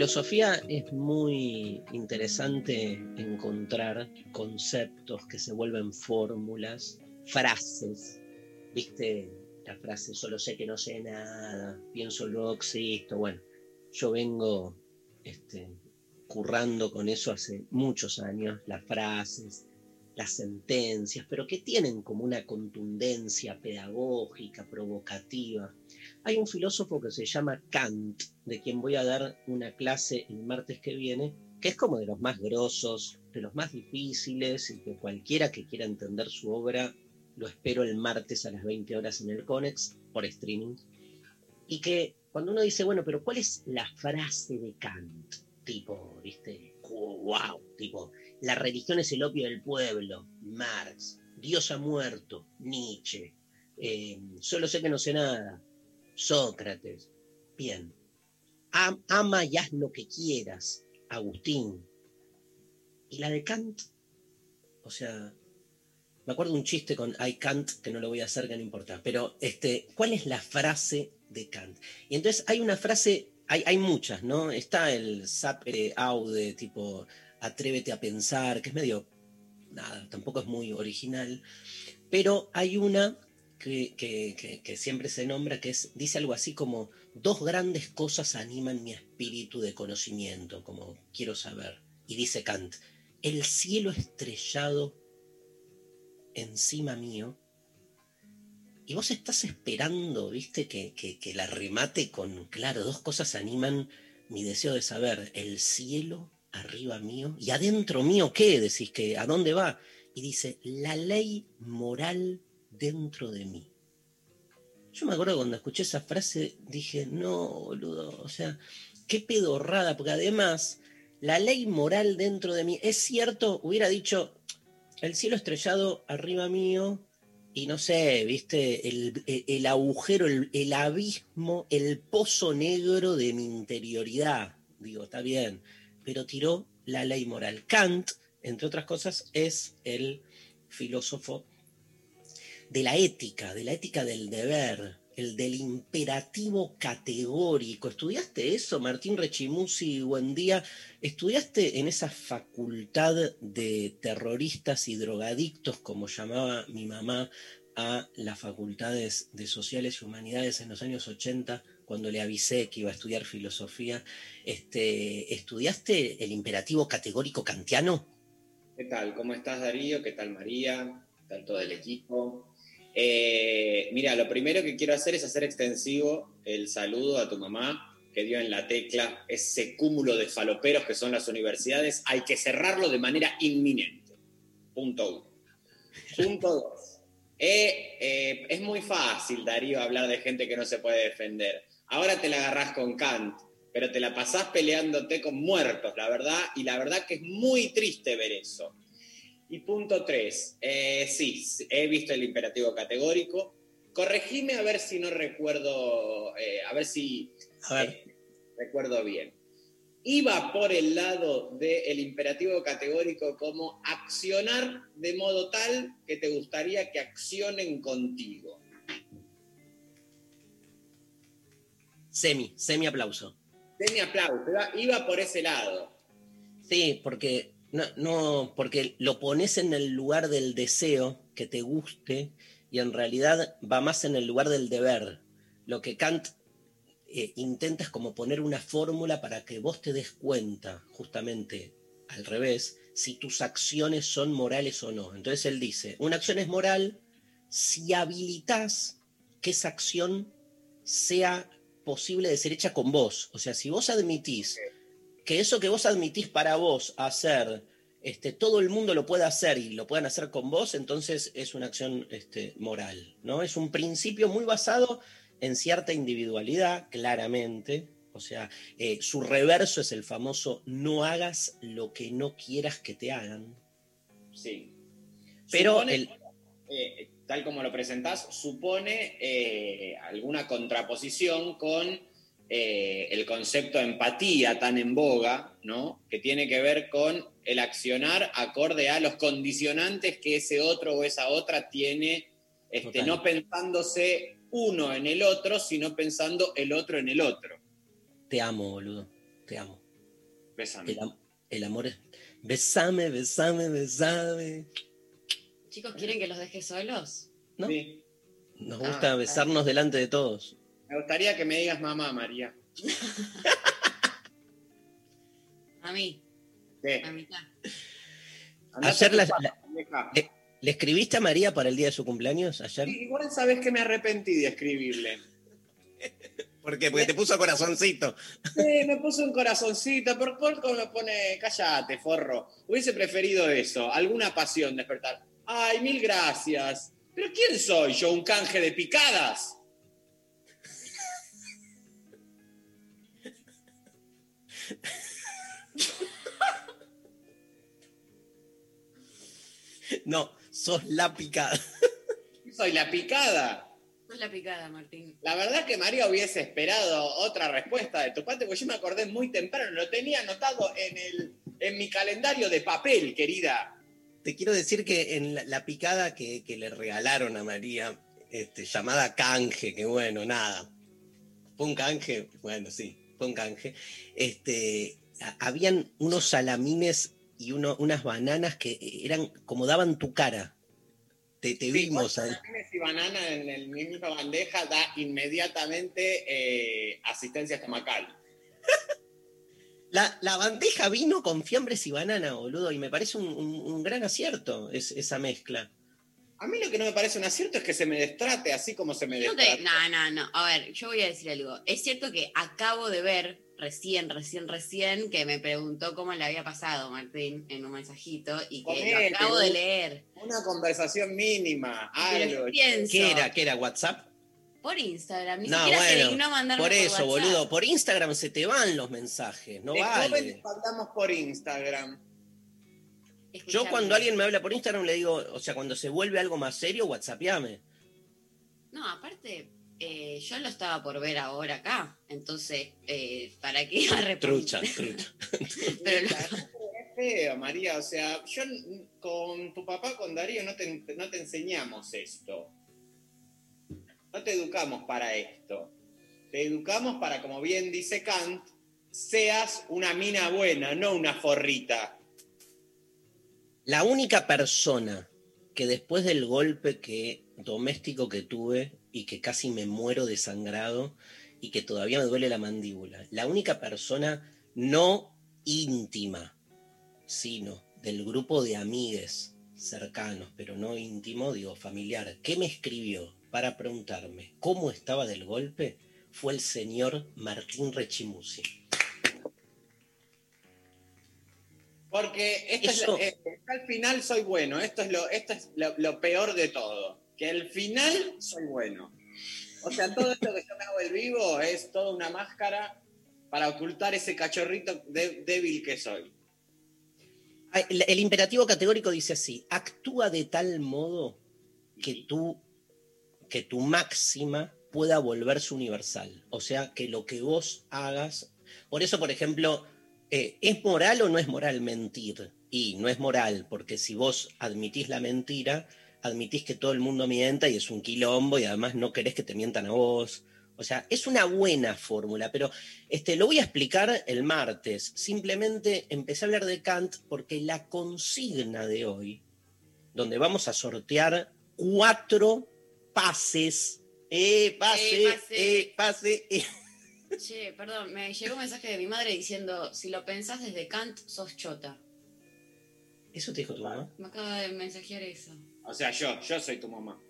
filosofía es muy interesante encontrar conceptos que se vuelven fórmulas, frases. ¿Viste la frase solo sé que no sé nada, pienso luego existo? Bueno, yo vengo este, currando con eso hace muchos años, las frases, las sentencias, pero que tienen como una contundencia pedagógica, provocativa. Hay un filósofo que se llama Kant, de quien voy a dar una clase el martes que viene, que es como de los más grosos, de los más difíciles, y que cualquiera que quiera entender su obra, lo espero el martes a las 20 horas en el Conex por streaming. Y que cuando uno dice, bueno, pero ¿cuál es la frase de Kant? Tipo, ¿viste? wow, tipo, la religión es el opio del pueblo, Marx, Dios ha muerto, Nietzsche, eh, solo sé que no sé nada, Sócrates, bien, Am- ama y haz lo que quieras, Agustín. Y la de Kant, o sea, me acuerdo un chiste con I can't, que no lo voy a hacer, que no importa, pero este, ¿cuál es la frase de Kant? Y entonces hay una frase, hay, hay muchas, ¿no? Está el sapere aude, tipo, atrévete a pensar, que es medio, nada, tampoco es muy original, pero hay una que, siempre se nombra, que es, dice algo así como, dos grandes cosas animan mi espíritu de conocimiento, como quiero saber. Y dice Kant, el cielo estrellado encima mío, y vos estás esperando, viste, que la remate con, claro, dos cosas animan mi deseo de saber, el cielo arriba mío, y adentro mío, ¿qué? Decís que, ¿a dónde va? Y dice, la ley moral dentro de mí. Yo me acuerdo cuando escuché esa frase, dije, no, boludo, o sea, qué pedorrada, porque además, la ley moral dentro de mí, es cierto, hubiera dicho, el cielo estrellado arriba mío, y no sé, viste, el, el- agujero, el, el abismo, el pozo negro de mi interioridad. Digo, está bien, pero tiró la ley moral. Kant, entre otras cosas, es el filósofo de la ética, de la ética del deber, el del imperativo categórico. ¿Estudiaste eso, Martín Rechimusi? Buen día. ¿Estudiaste en esa facultad de terroristas y drogadictos, como llamaba mi mamá a las facultades de sociales y humanidades en los años 80, cuando le avisé que iba a estudiar filosofía? Este, ¿Estudiaste el imperativo categórico kantiano? ¿Qué tal? ¿Cómo estás, Darío? ¿Qué tal, María? ¿Qué tal todo el equipo? Eh, mira, lo primero que quiero hacer es hacer extensivo el saludo a tu mamá que dio en la tecla ese cúmulo de faloperos que son las universidades. Hay que cerrarlo de manera inminente. Punto uno. Punto dos. Eh, eh, es muy fácil, Darío, hablar de gente que no se puede defender. Ahora te la agarrás con Kant, pero te la pasás peleándote con muertos, la verdad, y la verdad que es muy triste ver eso. Y punto tres, eh, sí, he visto el imperativo categórico. Corregime a ver si no recuerdo, eh, a ver si A ver. eh, recuerdo bien. Iba por el lado del imperativo categórico como accionar de modo tal que te gustaría que accionen contigo. Semi, semi aplauso. Den mi aplauso, iba por ese lado. Sí, porque no, no, porque lo pones en el lugar del deseo que te guste y en realidad va más en el lugar del deber. Lo que Kant eh, intenta es como poner una fórmula para que vos te des cuenta, justamente al revés, si tus acciones son morales o no. Entonces él dice, una acción es moral si habilitas que esa acción sea posible de ser hecha con vos. O sea, si vos admitís que eso que vos admitís para vos hacer, este, todo el mundo lo puede hacer y lo puedan hacer con vos, entonces es una acción este, moral. ¿no? Es un principio muy basado en cierta individualidad, claramente. O sea, eh, su reverso es el famoso no hagas lo que no quieras que te hagan. Sí. Pero Supone- el, eh, tal como lo presentás, supone eh, alguna contraposición con eh, el concepto de empatía tan en boga, ¿no? Que tiene que ver con el accionar acorde a los condicionantes que ese otro o esa otra tiene, este, no pensándose uno en el otro, sino pensando el otro en el otro. te amo, boludo. Te amo. Bésame. El, am- el amor es. Besame, besame, besame. Chicos, ¿quieren que los deje solos? ¿No? Sí. Nos Ah, gusta besarnos delante de todos. Me gustaría que me digas mamá, María. A mí, ¿Qué? a mitad. Tu la- la- le, ¿le escribiste a María para el día de su cumpleaños ayer? Sí, Igual sabes que me arrepentí de escribirle. ¿Por qué? Porque te puso corazoncito. Sí, me puso un corazoncito, por poco me pone, cállate, forro. Hubiese preferido eso, alguna pasión despertar. Ay, mil gracias. Pero ¿quién soy yo? ¿Un canje de picadas? No, sos la picada. Soy la picada. Sos la picada, Martín. La verdad que María hubiese esperado otra respuesta de tu parte, porque yo me acordé muy temprano, lo tenía anotado en, el, en mi calendario de papel, querida. Te quiero decir que en la, la picada que, que le regalaron a María, este, llamada canje, que bueno, nada. Fue un canje, bueno, sí, un canje. Este, habían unos salamines y uno- unas bananas que eran como daban tu cara. Te, te vimos ahí. Salamines y banana en el misma bandeja da inmediatamente eh, asistencia estomacal. La, la bandeja vino con fiambres y banana, boludo, y me parece un, un- un gran acierto es- esa mezcla. A mí lo que no me parece un acierto es que se me destrate así como se me No, destrate. te- no, no, no. A ver, yo voy a decir algo. Es cierto que acabo de ver recién, recién, recién que me preguntó cómo le había pasado Martín en un mensajito y que lo acabo de leer. Una conversación mínima, algo. pienso, ¿Qué era? ¿Qué era? ¿WhatsApp? Por Instagram. Ni No, siquiera se bueno, dignó a mandarme Por eso, boludo, por Instagram se te van los mensajes, no De vale. hablamos por Instagram. Yo cuando alguien me habla por Instagram le digo, o sea, cuando se vuelve algo más serio, WhatsAppame. No, aparte, eh, yo lo estaba por ver ahora acá. Entonces, eh, ¿para qué iba a? Trucha, trucha. Pero Es feo, María. O sea, yo con tu papá, con Darío, no te, no te enseñamos esto. No te educamos para esto. Te educamos para, como bien dice Kant, seas una mina buena, no una forrita. La única persona que después del golpe que, doméstico que tuve y que casi me muero desangrado y que todavía me duele la mandíbula, la única persona no íntima, sino del grupo de amigues cercanos, pero no íntimo, digo familiar, que me escribió para preguntarme cómo estaba del golpe fue el señor Martín Rechimusi. Porque esto Eso- es, eh, al final soy bueno. Esto es, lo, esto es lo, lo peor de todo. Que al final soy bueno. O sea, todo esto que yo me hago el vivo es toda una máscara para ocultar ese cachorrito de- débil que soy. El imperativo categórico dice así, actúa de tal modo que tú, que tu máxima pueda volverse universal. O sea, que lo que vos hagas. Por eso, por ejemplo, eh, ¿es moral o no es moral mentir? Y no es moral, porque si vos admitís la mentira, admitís que todo el mundo mienta y es un quilombo y además no querés que te mientan a vos. O sea, es una buena fórmula, pero este, lo voy a explicar el martes. Simplemente empecé a hablar de Kant porque la consigna de hoy, donde vamos a sortear cuatro pases, eh, pase, Eh, pase. eh, pase, eh. Che, perdón, me llegó un mensaje de mi madre diciendo, si lo pensás desde Kant, sos chota. ¿Eso te dijo tu mamá? Me acaba de mensajear eso. O sea, yo, yo soy tu mamá.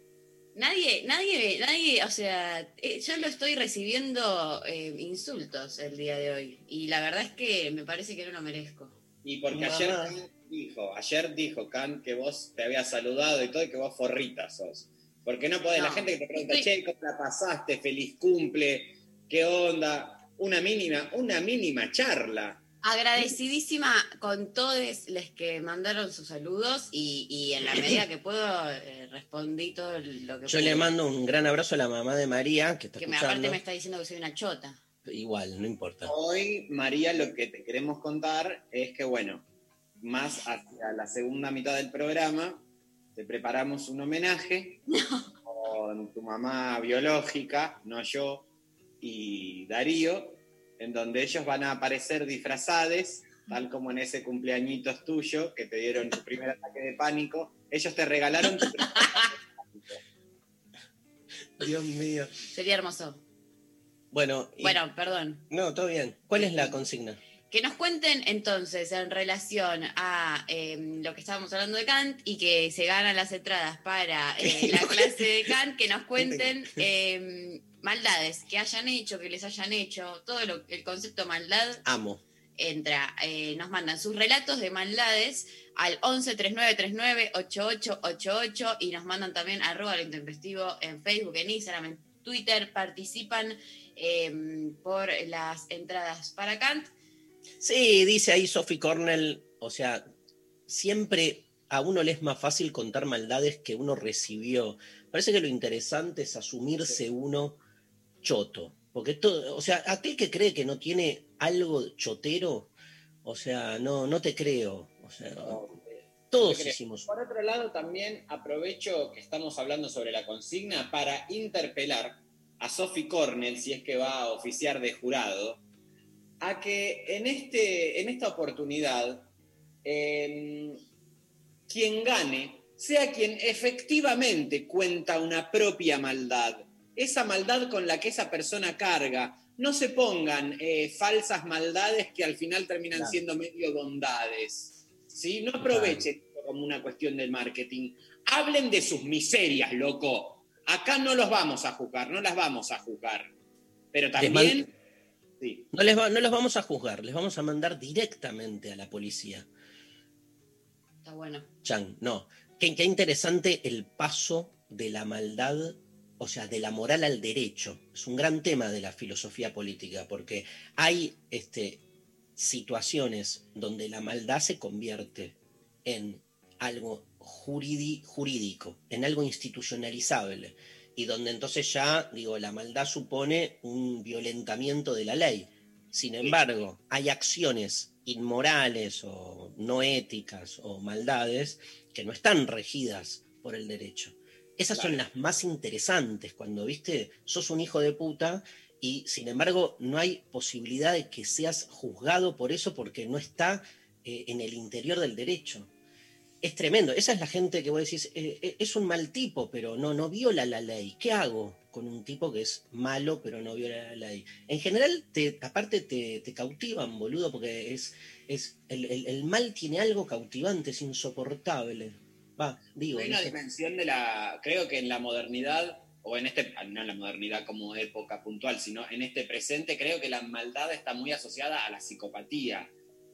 Nadie, nadie, nadie, o sea, eh, yo lo estoy recibiendo eh, insultos el día de hoy. Y la verdad es que me parece que no lo merezco. Y porque Mamá. ayer Kant dijo, ayer dijo Kant que vos te habías saludado y todo y que vos forrita sos. Porque no podés, la gente que te pregunta, Estoy- che, ¿cómo la pasaste? Feliz cumple, ¿qué onda? Una mínima, una mínima charla. Agradecidísima con todos los que mandaron sus saludos y, y en la medida que puedo eh, respondí todo lo que Yo pude. le mando un gran abrazo a la mamá de María, que está Que escuchando. aparte me está diciendo que soy una chota. Igual, no importa. Hoy, María, lo que te queremos contar es que, bueno, más hacia la segunda mitad del programa, te preparamos un homenaje con tu mamá biológica, no yo, y Darío, en donde ellos van a aparecer disfrazades, tal como en ese cumpleañitos tuyo, que te dieron tu primer ataque de pánico. Ellos te regalaron tu primer Dios mío. Sería hermoso. Bueno, y- Bueno, perdón. no, todo bien. ¿Cuál es la consigna? Que nos cuenten entonces en relación a eh, lo que estábamos hablando de Kant y que se ganan las entradas para eh, la clase de Kant, que nos cuenten eh, maldades que hayan hecho, que les hayan hecho, todo lo- el concepto maldad Amo. entra, eh, nos mandan sus relatos de maldades al 11 39 39 8888 y nos mandan también arroba lo intempestivo en Facebook, en Instagram, en Twitter, participan eh, por las entradas para Kant. Sí, dice ahí Sophie Cornell, o sea, siempre a uno le es más fácil contar maldades que uno recibió. Parece que lo interesante es asumirse uno choto. Porque todo, o sea, aquel que cree que no tiene algo chotero, o sea, no, no te creo. O sea, todos te creo. hicimos. Por otro lado, también aprovecho que estamos hablando sobre la consigna para interpelar a Sophie Cornell, si es que va a oficiar de jurado, a que en, este, en esta oportunidad eh, quien gane sea quien efectivamente cuenta una propia maldad, esa maldad con la que esa persona carga. No se pongan eh, falsas maldades que al final terminan Claro. siendo medio bondades. ¿sí? No aprovechen esto como una cuestión del marketing. Hablen de sus miserias, loco. Acá no los vamos a juzgar, no las vamos a juzgar. Pero también... Sí. No, les va- no los vamos a juzgar, les vamos a mandar directamente a la policía. Está bueno. Chan, no. Qué, qué interesante el paso de la maldad, o sea, de la moral al derecho. Es un gran tema de la filosofía política, porque hay este, situaciones donde la maldad se convierte en algo juridi- jurídico, en algo institucionalizable, y donde entonces ya, digo, la maldad supone un violentamiento de la ley. Sin embargo, hay acciones inmorales o no éticas o maldades que no están regidas por el derecho. Esas son las más interesantes cuando, viste, sos un hijo de puta y sin embargo no hay posibilidad de que seas juzgado por eso porque no está eh, en el interior del derecho. Es tremendo. Esa es la gente que vos decís, eh, eh, es un mal tipo, pero no, no viola la ley. ¿Qué hago con un tipo que es malo, pero no viola la ley? En general, te, aparte te, te cautivan, boludo, porque es, es el, el- el mal tiene algo cautivante, es insoportable. Va, digo. Hay no una sé. dimensión de la, creo que en la modernidad, o en este, no en la modernidad como época puntual, sino en este presente, creo que la maldad está muy asociada a la psicopatía,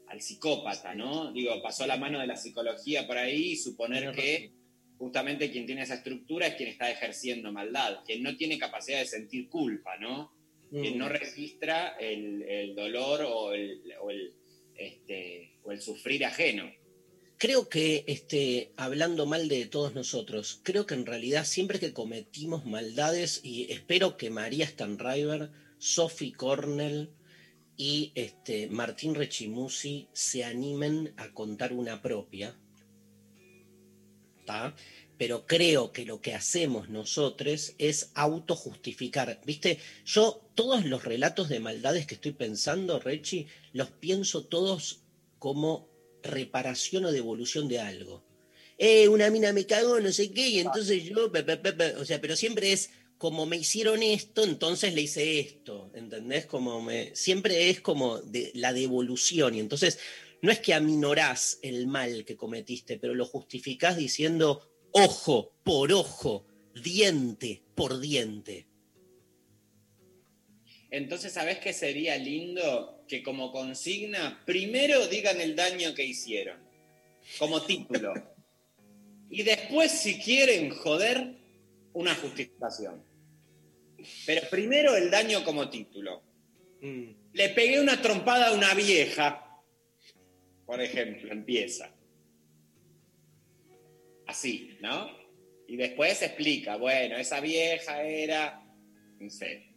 al psicópata, ¿no? Digo, pasó la mano de la psicología por ahí y suponer que justamente quien tiene esa estructura es quien está ejerciendo maldad, quien no tiene capacidad de sentir culpa, ¿no? Quien Mm. no registra el, el dolor o el, o el, este, o el sufrir ajeno. Creo que, este, hablando mal de todos nosotros, creo que en realidad siempre que cometimos maldades, y espero que María Stanriver, Sophie Cornell y este, Martín Rechimusi se animen a contar una propia, pero creo que lo que hacemos nosotros es autojustificar. ¿Viste? Yo todos los relatos de maldades que estoy pensando, Rechi, los pienso todos como reparación o devolución de algo. Eh, una mina me cagó, no sé qué, y entonces yo, o sea, pero siempre es como me hicieron esto, entonces le hice esto, ¿entendés? Como me, siempre es como de, la devolución, y entonces no es que aminorás el mal que cometiste, pero lo justificás diciendo ojo por ojo, diente por diente. Entonces, ¿sabes qué sería lindo? Que como consigna, primero digan el daño que hicieron, como título. Y después, si quieren joder, una justificación. Pero primero el daño como título. Mm. Le pegué una trompada a una vieja, por ejemplo, empieza. Así, ¿no? Y después explica, bueno, esa vieja era, no sé,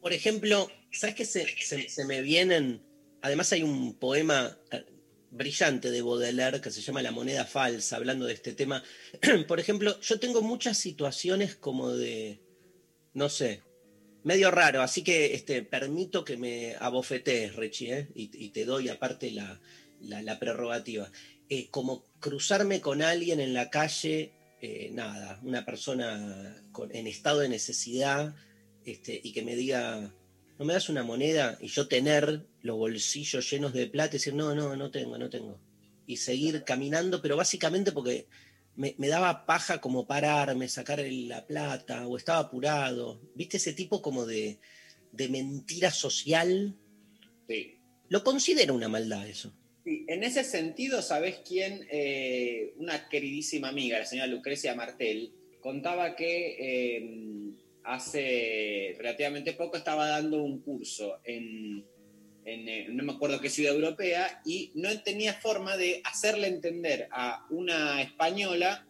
Por ejemplo, ¿sabes qué se, me vienen? Además hay un poema eh, brillante de Baudelaire que se llama La moneda falsa, hablando de este tema. Por ejemplo, yo tengo muchas situaciones como de, no sé, medio raro, así que este, permito que me abofetees, Rechi, ¿eh? y, te doy aparte la, prerrogativa. Eh, como cruzarme con alguien en la calle, eh, nada, una persona en estado de necesidad, este, y que me diga, ¿no me das una moneda? Y yo tener los bolsillos llenos de plata y decir, no, no, no tengo, no tengo. Y seguir caminando, pero básicamente porque me, me daba paja como pararme, sacar la plata, o estaba apurado. ¿Viste ese tipo como de, de mentira social? sí. Lo considero una maldad eso. Sí, en ese sentido, ¿sabés quién? Eh, una queridísima amiga, la señora Lucrecia Martel, contaba que eh, hace relativamente poco estaba dando un curso en, eh, no me acuerdo qué ciudad europea y no tenía forma de hacerle entender a una española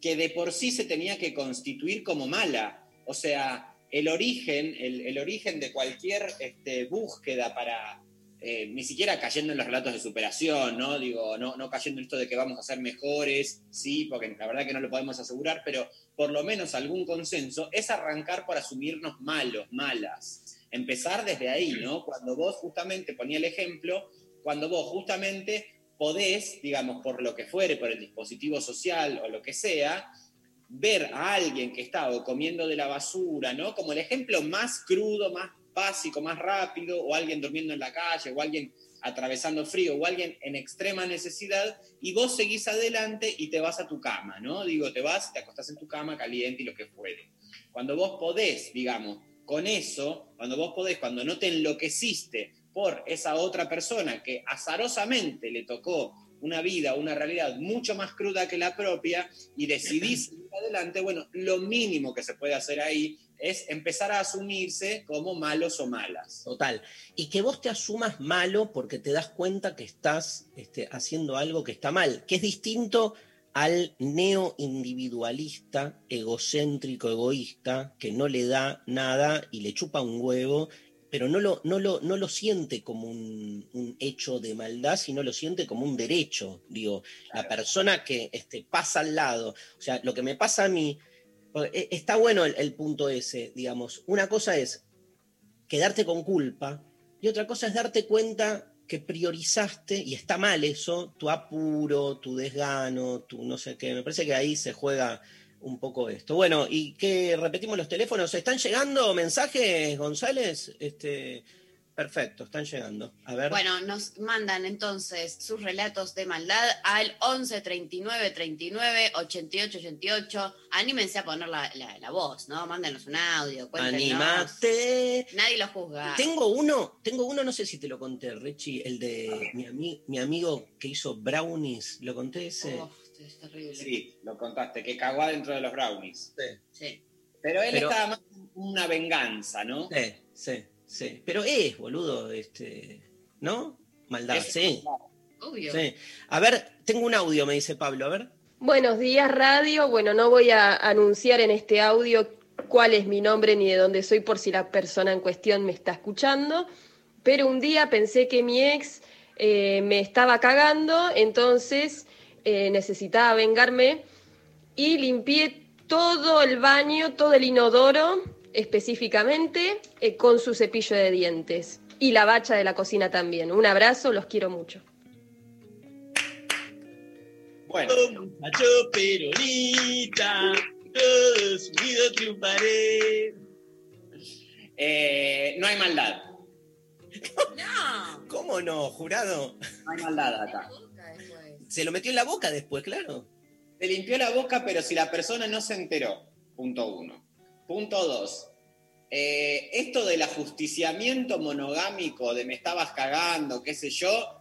que de por sí se tenía que constituir como mala. O sea, el origen, el origen de cualquier este, búsqueda para, eh, ni siquiera cayendo en los relatos de superación, ¿no? Digo, no, no cayendo en esto de que vamos a ser mejores, sí, porque la verdad que no lo podemos asegurar, pero por lo menos algún consenso, es arrancar por asumirnos malos, malas. Empezar desde ahí, ¿no? Cuando vos justamente, ponía el ejemplo, cuando vos justamente podés, digamos, por lo que fuere, por el dispositivo social o lo que sea, ver a alguien que está o comiendo de la basura, ¿no? Como el ejemplo más crudo, más básico, más rápido, o alguien durmiendo en la calle, o alguien atravesando frío, o alguien en extrema necesidad, y vos seguís adelante y te vas a tu cama, ¿no? Digo, te vas, te acostás en tu cama caliente y lo que fuere. Cuando vos podés, digamos, con eso, cuando vos podés, cuando no te enloqueciste por esa otra persona que azarosamente le tocó una vida, una realidad mucho más cruda que la propia y decidís seguir adelante, bueno, lo mínimo que se puede hacer ahí es empezar a asumirse como malos o malas. Total. Y que vos te asumas malo porque te das cuenta que estás este, haciendo algo que está mal, que es distinto al neo-individualista, egocéntrico, egoísta, que no le da nada y le chupa un huevo, pero no lo, no lo, no lo siente como un, un hecho de maldad, sino lo siente como un derecho. Digo, la persona que este, pasa al lado, o sea, lo que me pasa a mí, está bueno el, el punto ese, digamos. Una cosa es quedarte con culpa y otra cosa es darte cuenta que priorizaste, y está mal eso, tu apuro, tu desgano, tu no sé qué. Me parece que ahí se juega un poco esto. Bueno, y que repetimos los teléfonos. ¿Están llegando mensajes, González? Este, perfecto, están llegando. A ver. Bueno, nos mandan entonces sus relatos de maldad al 11 39 39 88 88. Anímense a poner la, la- la voz, ¿no? Mándenos un audio, cuéntenos. Anímate. Nadie lo juzga. Tengo uno, tengo uno, no sé si te lo conté, Rechi, el de mi, ami- mi amigo que hizo brownies, ¿lo conté ese? Uf, es terrible. Sí, lo contaste, que cagó dentro de los brownies. Sí. Pero él Pero- estaba más una venganza, ¿no? Sí, sí, sí. Pero es, boludo, este, ¿no? Maldad, Es- sí, Obvio. sí. A ver, tengo un audio, me dice Pablo, a ver. Buenos días, radio. Bueno, no voy a anunciar en este audio cuál es mi nombre ni de dónde soy por si la persona en cuestión me está escuchando, pero un día pensé que mi ex eh, me estaba cagando, entonces eh, necesitaba vengarme y limpié todo el baño, todo el inodoro específicamente eh, con su cepillo de dientes y la bacha de la cocina también. Un abrazo, los quiero mucho. Bueno, Muchacho peronista, todo subido triunfaré. eh, no hay maldad. No. ¿Cómo no, jurado? No hay maldad acá. Se lo metió en la boca después, claro. Te limpió la boca, pero si la persona no se enteró, Punto uno. Punto dos. eh, esto del ajusticiamiento monogámico, de me estabas cagando, qué sé yo.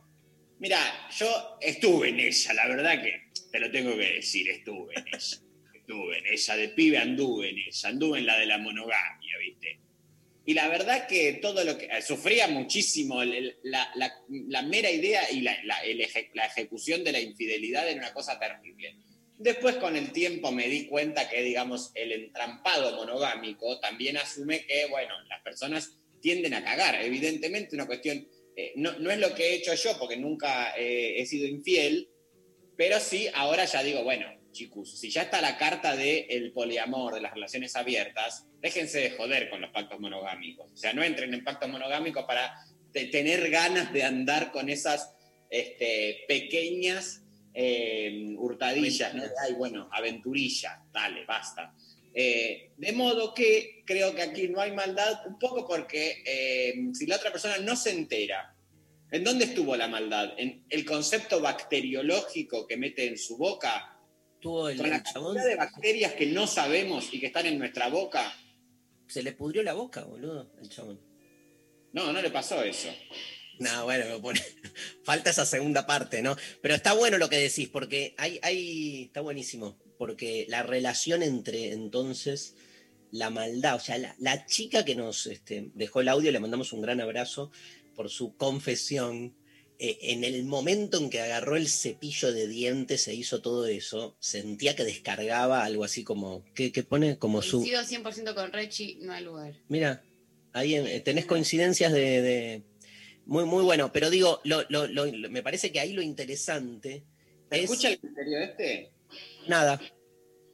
Mira, yo estuve en ella, la verdad que te lo tengo que decir, estuve en ella. Estuve en ella, de pibe anduve en ella, anduve en la de la monogamia, ¿viste? Y la verdad que todo lo que. eh, sufría muchísimo. la, mera idea y la, la ejecución de la infidelidad era una cosa terrible. Después, con el tiempo, me di cuenta que, digamos, el entrampado monogámico también asume que, bueno, las personas tienden a cagar. Evidentemente, una cuestión. eh, no, no es lo que he hecho yo, porque nunca eh, he sido infiel, pero sí, ahora ya digo, bueno, chicos, si ya está la carta del poliamor, de las relaciones abiertas, déjense de joder con los pactos monogámicos. O sea, no entren en pactos monogámicos para te- tener ganas de andar con esas este, pequeñas eh, hurtadillas, ¿no? Ay, bueno, aventurilla, dale, basta. Eh, de modo que creo que aquí no hay maldad, un poco porque eh, si la otra persona no se entera, ¿en dónde estuvo la maldad? ¿En el concepto bacteriológico que mete en su boca? El, ¿Con la cantidad de bacterias que no sabemos y que están en nuestra boca? se le pudrió la boca, boludo, el chabón. No, no le pasó eso. No, bueno, me pone- falta esa segunda parte, ¿no? Pero está bueno lo que decís, porque hay, hay, está buenísimo, porque la relación entre entonces la maldad, o sea, la, la chica que nos este, dejó el audio, le mandamos un gran abrazo por su confesión. Eh, en el momento en que agarró el cepillo de dientes e hizo todo eso, sentía que descargaba algo así como, ¿qué, qué pone? Como su... Coincido 100% con Rechi, no hay lugar. Mira, ahí eh, tenés coincidencias de, de- Muy, muy bueno, pero digo, lo- lo- lo- lo- me parece que ahí lo interesante ¿Se es... escucha el misterio este? Nada,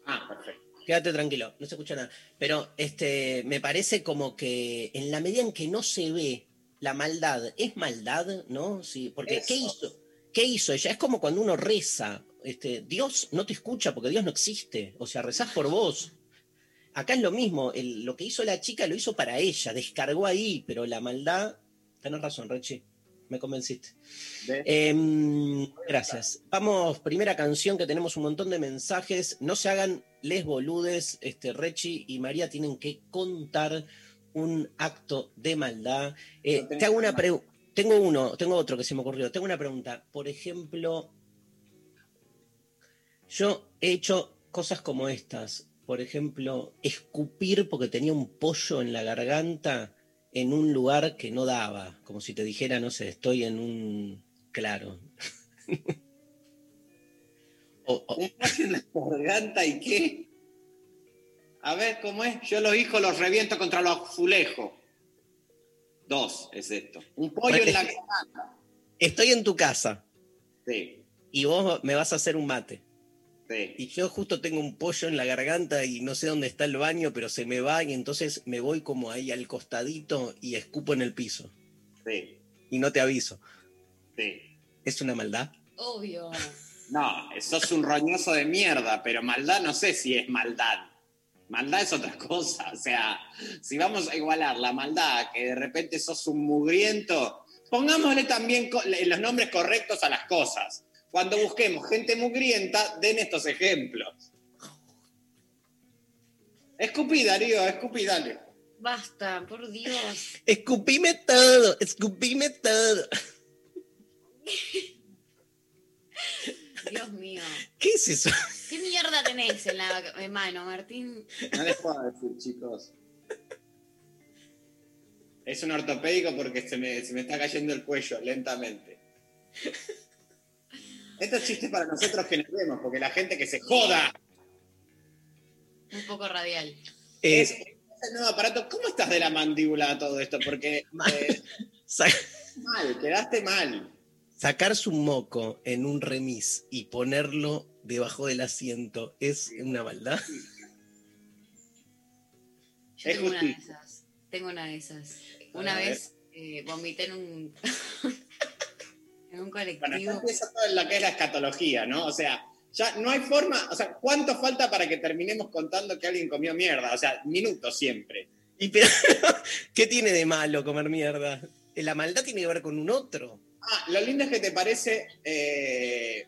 Ah, perfecto. quédate tranquilo, no se escucha nada. Pero este, me parece como que en la medida en que no se ve la maldad, es maldad, ¿no? Sí, porque ¿qué hizo? ¿Qué hizo ella? Es como cuando uno reza. Este, Dios no te escucha porque Dios no existe. O sea, rezás por vos. Acá es lo mismo. el- lo que hizo la chica lo hizo para ella. Descargó ahí, pero la maldad. Tenés razón, Rechi. Me convenciste. Em, gracias. Vamos, primera canción que tenemos un montón de mensajes. No se hagan les boludes. Este, Rechi y María tienen que contar un acto de maldad. Eh, No te hago una pregunta. Tengo uno, tengo otro que se me ocurrió. Tengo una pregunta. Por ejemplo, yo he hecho cosas como estas. Por ejemplo, escupir porque tenía un pollo en la garganta en un lugar que no daba. Como si te dijera, no sé, estoy en un. Claro. O- o- en la garganta y qué. A ver, ¿cómo es? Yo los hijos los reviento contra los azulejos. Dos es esto. Un pollo en la garganta. estoy en tu casa Sí, y vos me vas a hacer un mate. Sí. Y yo justo tengo un pollo en la garganta y no sé dónde está el baño, pero se me va y entonces me voy como ahí al costadito y escupo en el piso. Sí, Y no te aviso. sí. ¿Es una maldad? Obvio. No, sos un roñoso de mierda, pero maldad no sé si es maldad. Maldad es otra cosa. O sea, si vamos a igualar la maldad, que de repente sos un mugriento, pongámosle también los nombres correctos a las cosas. Cuando busquemos gente mugrienta, den estos ejemplos. Escupí, Darío, escupí, dale. Basta, por Dios. Escupime todo, escupime todo. Dios mío. ¿Qué es eso? ¿Qué mierda tenés en la en mano, Martín? No les puedo decir, chicos. Es un ortopédico porque se me, se me está cayendo el cuello lentamente. Estos chistes para nosotros que nos vemos, porque la gente que se joda Un poco radial. es, Es el nuevo aparato. ¿Cómo estás de la mandíbula a todo esto? Porque eh, sa- mal, quedaste mal. sacarse un moco en un remis y ponerlo debajo del asiento es una maldad. Yo Es tengo una de esas. Tengo una de esas. Una vez eh, vomité en un. en un Bueno, ya colectivo. empieza todo en lo que es la escatología, ¿no? O sea, ya no hay forma, o sea, ¿cuánto falta para que terminemos contando que alguien comió mierda? O sea, minutos siempre. Y pero, ¿Qué tiene de malo comer mierda? La maldad tiene que ver con un otro. Ah, lo lindo es que te parece. eh,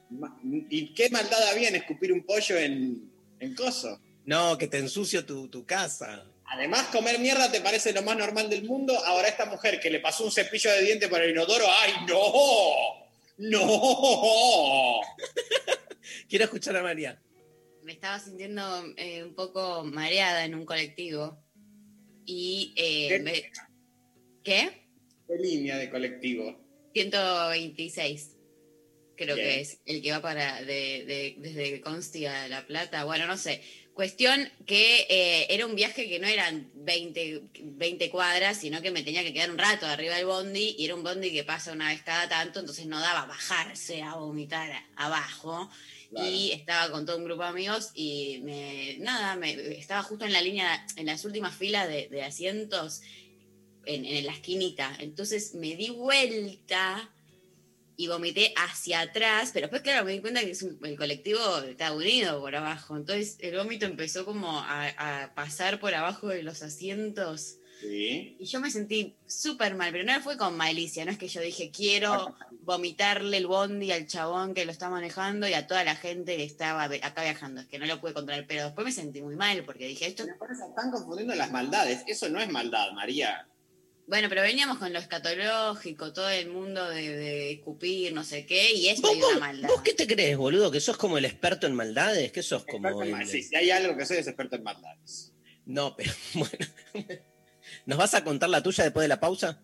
¿Y qué maldad había en escupir un pollo en, en coso? No, que te ensucio tu, tu casa. Además, comer mierda te parece lo más normal del mundo. Ahora esta mujer que le pasó un cepillo de diente por el inodoro, ¡ay, no! ¡No! Quiero escuchar a María. Me estaba sintiendo eh, un poco mareada en un colectivo. Y. eh, ¿Qué? me- ¿Qué? ¿Qué línea de colectivo? 126. Creo Bien. que es el que va para de, de- desde Consti a La Plata. Bueno, no sé. Cuestión que eh, era un viaje que no eran 20, 20 cuadras, sino que me tenía que quedar un rato arriba del bondi y era un bondi que pasa una vez cada tanto, entonces no daba bajarse a vomitar abajo. Y estaba con todo un grupo de amigos y me, nada, me, estaba justo en la línea, en las últimas filas de, de asientos, en, en la esquinita. Entonces me di vuelta y vomité hacia atrás, pero después, claro, me di cuenta que es un- el colectivo está unido por abajo. Entonces el vómito empezó como a, a pasar por abajo de los asientos. Sí. Y yo me sentí súper mal, pero no fue con malicia, no es que yo dije quiero vomitarle el bondi al chabón que lo está manejando y a toda la gente que estaba acá viajando, es que no lo pude controlar, pero después me sentí muy mal porque dije esto, Están confundiendo las maldades. Eso no es maldad, María. Bueno, pero veníamos con lo escatológico, todo el mundo de, de escupir, no sé qué, y ¿Vos, hay una maldad. vos qué te crees, boludo? ¿Que sos como el experto en maldades? ¿Que sos como Experto en el- mal- sí, si hay algo que soy es experto en maldades. No, pero bueno. ¿Nos vas a contar la tuya después de la pausa?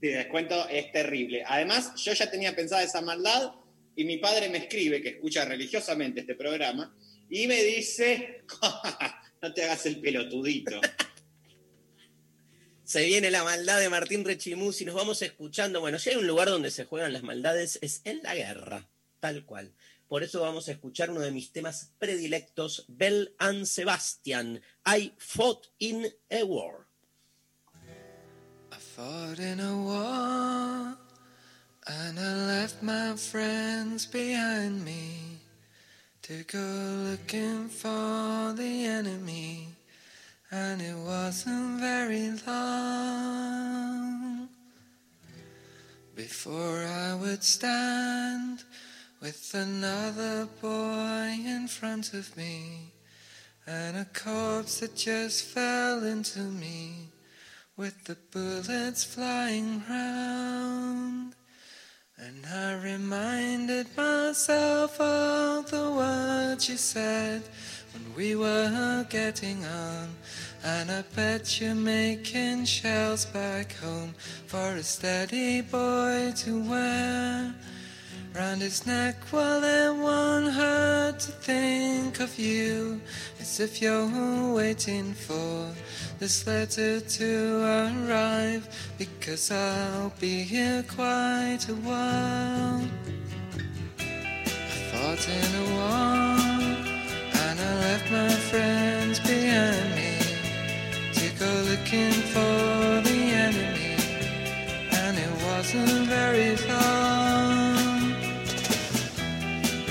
Sí, les cuento, es terrible. Además, yo ya tenía pensada esa maldad y mi padre me escribe, que escucha religiosamente este programa, y me dice, no te hagas el pelotudito. Se viene la maldad de Martín Rechimus y nos vamos escuchando. Bueno, si hay un lugar donde se juegan las maldades es en la guerra, tal cual. Por eso vamos a escuchar uno de mis temas predilectos, Bell and Sebastian. I fought in a war. I fought in a war and I left my friends behind me to go looking for the enemy. And it wasn't very long before I would stand with another boy in front of me and a corpse that just fell into me with the bullets flying round. And I reminded myself of the words you said we were getting on. And I bet you're making shells back home for a steady boy to wear round his neck while it won't hurt to think of you as if you're waiting for this letter to arrive because I'll be here quite a while. I fought in a war and I left my friends behind me to go looking for the enemy and it wasn't very long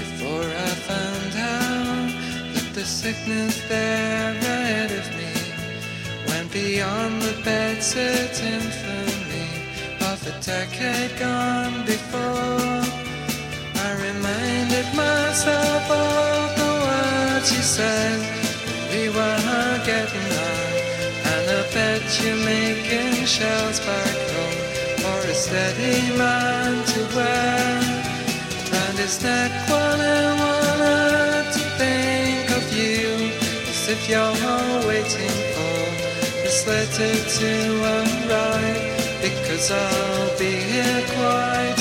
before I found out that the sickness there ahead of me went beyond the bedsit infamy of a decade gone before. I reminded myself of you said we were getting on, and I bet you're making shells back home for a steady man to wear. Round his neck while I wanted to think of you? As if you're waiting for this letter to arrive because I'll be here quite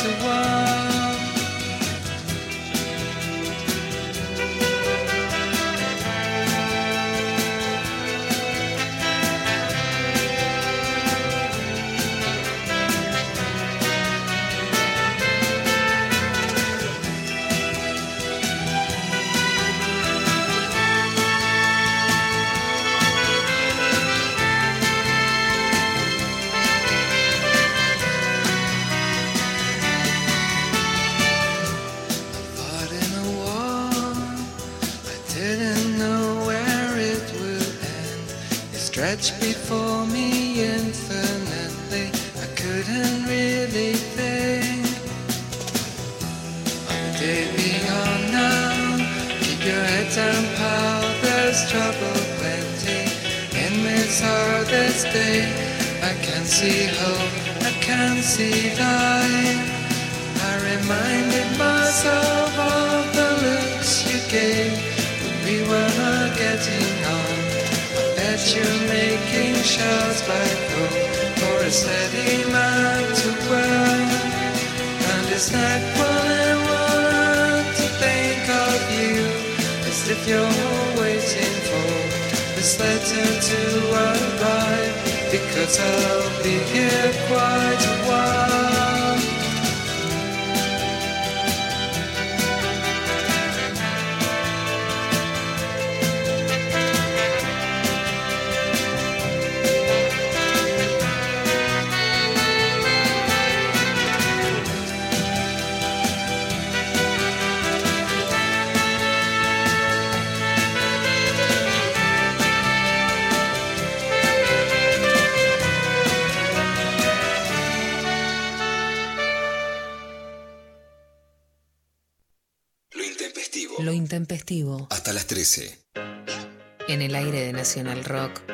de Nacional Rock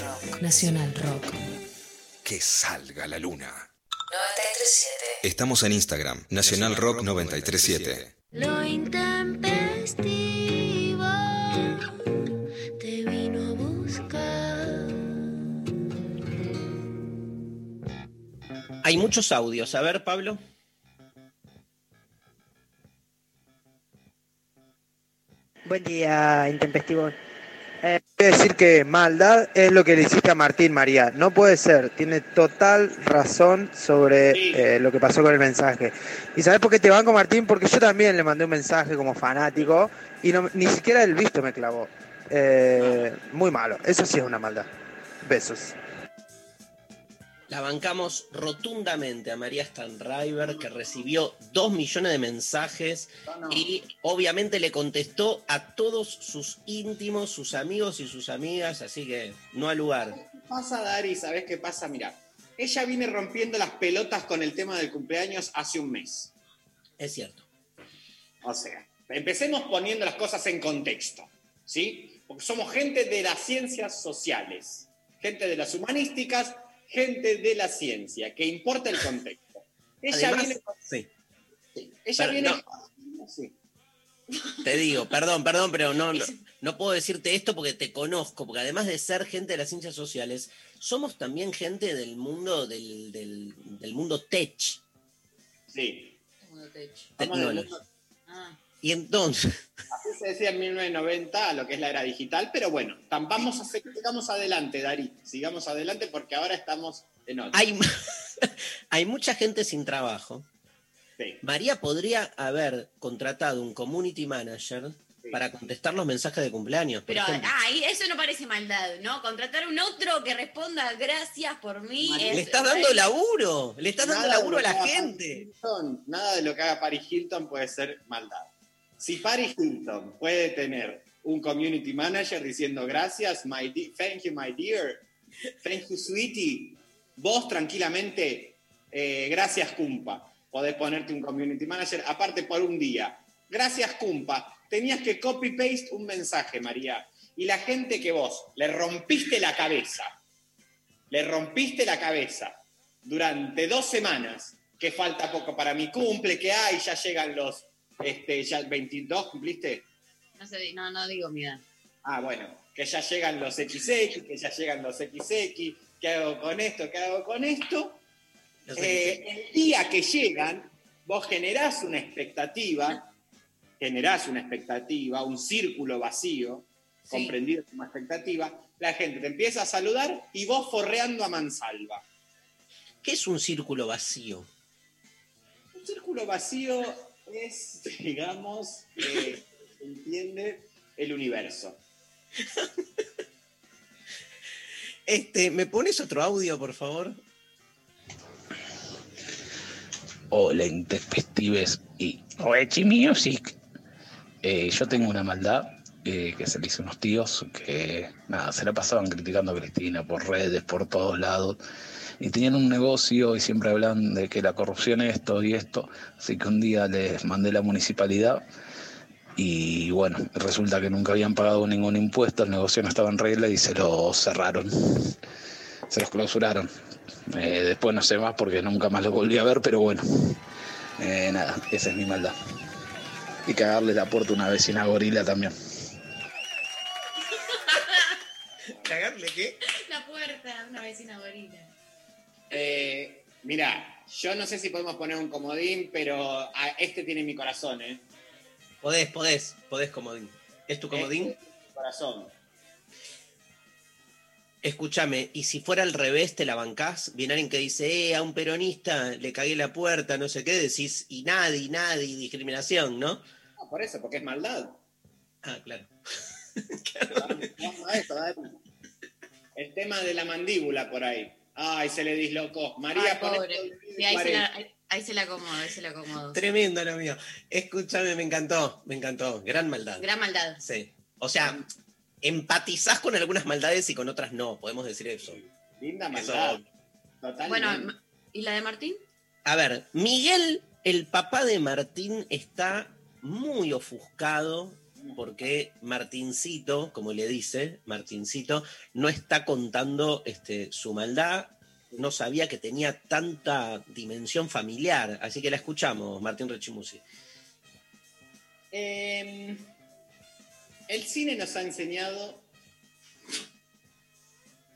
Rock. Nacional Rock. Que salga la luna. 93.7. Estamos en Instagram, Nacional Rock 937. Lo intempestivo te vino a buscar. Hay muchos audios. A ver, Pablo. Buen día, intempestivo. Eh, quiero decir que maldad es lo que le hiciste a Martín María. No puede ser. Tiene total razón sobre eh, lo que pasó con el mensaje. ¿Y sabes por qué te banco, Martín? Porque yo también le mandé un mensaje como fanático y no- ni siquiera el visto me clavó. Eh, muy malo. Eso sí es una maldad. Besos. La bancamos rotundamente a María Stanriver, que recibió dos millones de mensajes y obviamente le contestó a todos sus íntimos, sus amigos y sus amigas, así que no al lugar. pasa, Dari? ¿Sabés qué pasa? Mira, ella viene rompiendo las pelotas con el tema del cumpleaños hace un mes. Es cierto. O sea, empecemos poniendo las cosas en contexto, ¿sí? Porque somos gente de las ciencias sociales, gente de las humanísticas, gente de la ciencia, que importa el contexto. Ella Además, viene... sí. Ella Pero viene... no. Sí. Te digo, perdón, perdón, pero no, no, no puedo decirte esto porque te conozco, porque además de ser gente de las ciencias sociales, somos también gente del mundo del, del, del mundo tech. Sí. Tecnológico. Y entonces, Así se decía en 1990, lo que es la era digital, pero bueno, vamos a hacer- sigamos adelante, Dari, sigamos adelante porque ahora estamos en otro. hay, hay mucha gente sin trabajo. Sí. María podría haber contratado un community manager para contestar los mensajes de cumpleaños. Pero, ay, eso no parece maldad, ¿no? Contratar a un otro que responda gracias por mí. es- Le estás dando laburo, le estás dando Nada laburo a la gente. Hilton, nada de lo que haga Paris Hilton puede ser maldad. Si Paris Hilton puede tener un community manager diciendo gracias, my thank you, my dear, thank you, sweetie, vos tranquilamente, eh, gracias, Cumpa, podés ponerte un community manager, aparte por un día. Gracias, Cumpa. Tenías que copy-paste un mensaje, María. Y la gente que vos le rompiste la cabeza, le rompiste la cabeza durante dos semanas, que falta poco para mi cumple, que hay, ya llegan los, este, ya 22, ¿cumpliste? No, sé, no, no digo mi edad. Ah, bueno, que ya llegan los XX, que ya llegan los XX, ¿qué hago con esto? ¿Qué hago con esto? Eh, el día que llegan, vos generás una expectativa, generás una expectativa, un círculo vacío, Sí. comprendido como expectativa, la gente te empieza a saludar y vos forreando a mansalva. ¿Qué es un círculo vacío? Un círculo vacío es, digamos, eh, entiende el universo. Este, ¿me pones otro audio, por favor? Hola, intempestives y Rechi Music. Eh, yo tengo una maldad eh, que se le hizo a unos tíos que, nada, se la pasaban criticando a Cristina por redes, por todos lados. Y tenían un negocio y siempre hablan de que la corrupción es esto y esto. Así que un día les mandé la municipalidad y bueno, resulta que nunca habían pagado ningún impuesto, el negocio no estaba en regla y se lo cerraron. Se los clausuraron. Eh, después no sé más porque nunca más lo volví a ver, pero bueno. Eh, nada, esa es mi maldad. Y cagarle la puerta a una vecina gorila también. ¿Cagarle qué? La puerta, una vecina gorila. Eh, mira, yo no sé si podemos poner un comodín, pero a- este tiene mi corazón, ¿eh? Podés, podés, podés comodín. ¿Es tu comodín? Este tiene mi corazón. Escúchame, y si fuera al revés, te la bancás, viene alguien que dice, eh, a un peronista le cagué la puerta, no sé qué, decís, y nadie, nadie, discriminación, ¿no? No, por eso, porque es maldad. Ah, claro. Vamos a eso, dale. El tema de la mandíbula por ahí. Ay, se le dislocó. María, Ay, pobre. Sí, ahí, se 40. la, ahí, ahí se la acomodo, ahí se la acomodo. Tremendo lo mío. Escúchame, me encantó, me encantó. Gran maldad. Gran maldad. Sí. O sea, empatizás con algunas maldades y con otras no, podemos decir eso. Linda Eso- maldad. Totalmente. Bueno, ¿y la de Martín? A ver, Miguel, el papá de Martín, está muy ofuscado porque Martincito, como le dice, Martincito, no está contando este, su maldad, no sabía que tenía tanta dimensión familiar, así que la escuchamos, Martín Rechimusi. Eh, el cine nos ha enseñado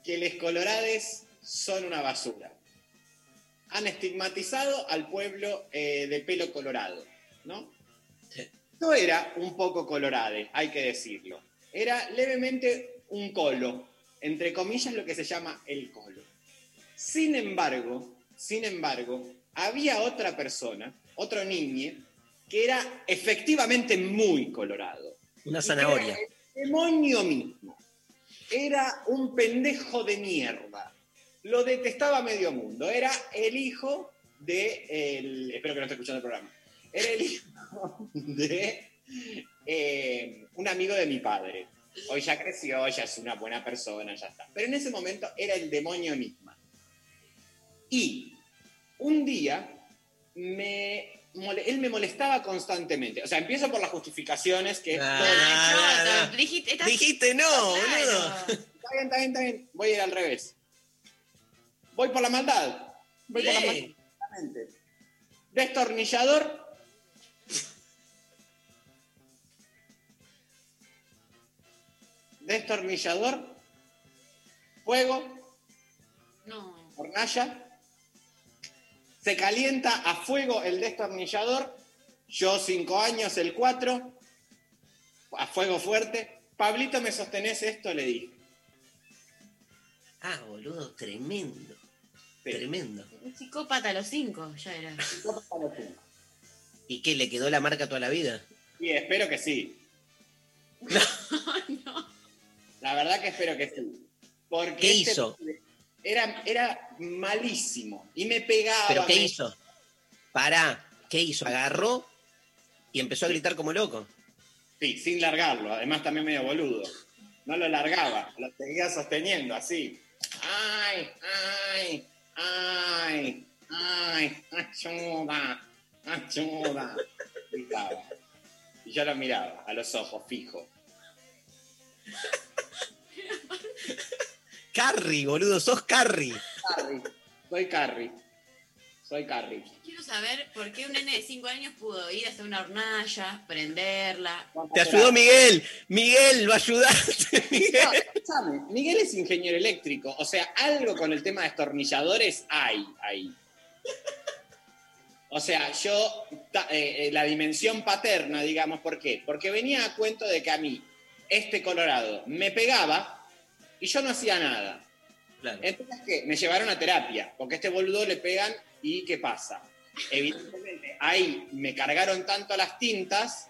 que los colorades son una basura. Han estigmatizado al pueblo eh, de pelo colorado, ¿no? No era un poco colorade, hay que decirlo. Era levemente un colo, entre comillas lo que se llama el colo. Sin embargo, sin embargo, había otra persona, otro niño, que era efectivamente muy colorado. Una zanahoria. el demonio mismo. Era un pendejo de mierda. Lo detestaba medio mundo. Era el hijo de. el- espero que no esté escuchando el programa. Era el hijo de eh, un amigo de mi padre. Hoy ya creció, ya es una buena persona, ya está. Pero en ese momento era el demonio misma. Y un día me él me molestaba constantemente. O sea, empiezo por las justificaciones que... Todo- no, no. Chota, dijiste, estás- Dijiste no, boludo. Está bien, está bien, está bien. Voy a ir al revés. Voy por la maldad. Voy por la maldad. Destornillador. Destornillador. Fuego. No. Hornalla. Se calienta a fuego el destornillador. Yo cinco años, el cuatro. A fuego fuerte. Pablito, ¿me sostenés esto? Le dije. Ah, boludo, tremendo. Sí. Tremendo. Un psicópata a los cinco, ya era. ¿Y qué, le quedó la marca toda la vida? Sí, espero que sí. La verdad que espero que sí. Porque ¿Qué este hizo? Era, era malísimo. Y me pegaba. ¿Pero qué me- hizo? Pará, ¿qué hizo? Agarró y empezó a gritar como loco. Sí, sin largarlo. Además también medio boludo. No lo largaba. Lo seguía sosteniendo así. ¡Ay! ¡Ay! ¡Ay! ¡Ay! ¡Ayuda! ¡Ayuda! Gritaba. Y yo lo miraba a los ojos, fijo. Carrie, boludo, sos Carrie. Carrie. Soy Carrie. Soy Carrie. Quiero saber por qué un nene de 5 años pudo ir hasta una hornalla, prenderla. Te ayudó Miguel. Miguel, lo ayudaste, Miguel. No, escuchame, Miguel es ingeniero eléctrico, o sea, algo con el tema de destornilladores hay ahí. O sea, yo, ta- eh, eh, la dimensión paterna, digamos, ¿por qué? Porque venía a cuento de que a mí, este Colorado, me pegaba y yo no hacía nada. Claro. Entonces, ¿qué? Me llevaron a terapia, porque a este boludo le pegan y ¿qué pasa? Evidentemente, ahí me cargaron tanto las tintas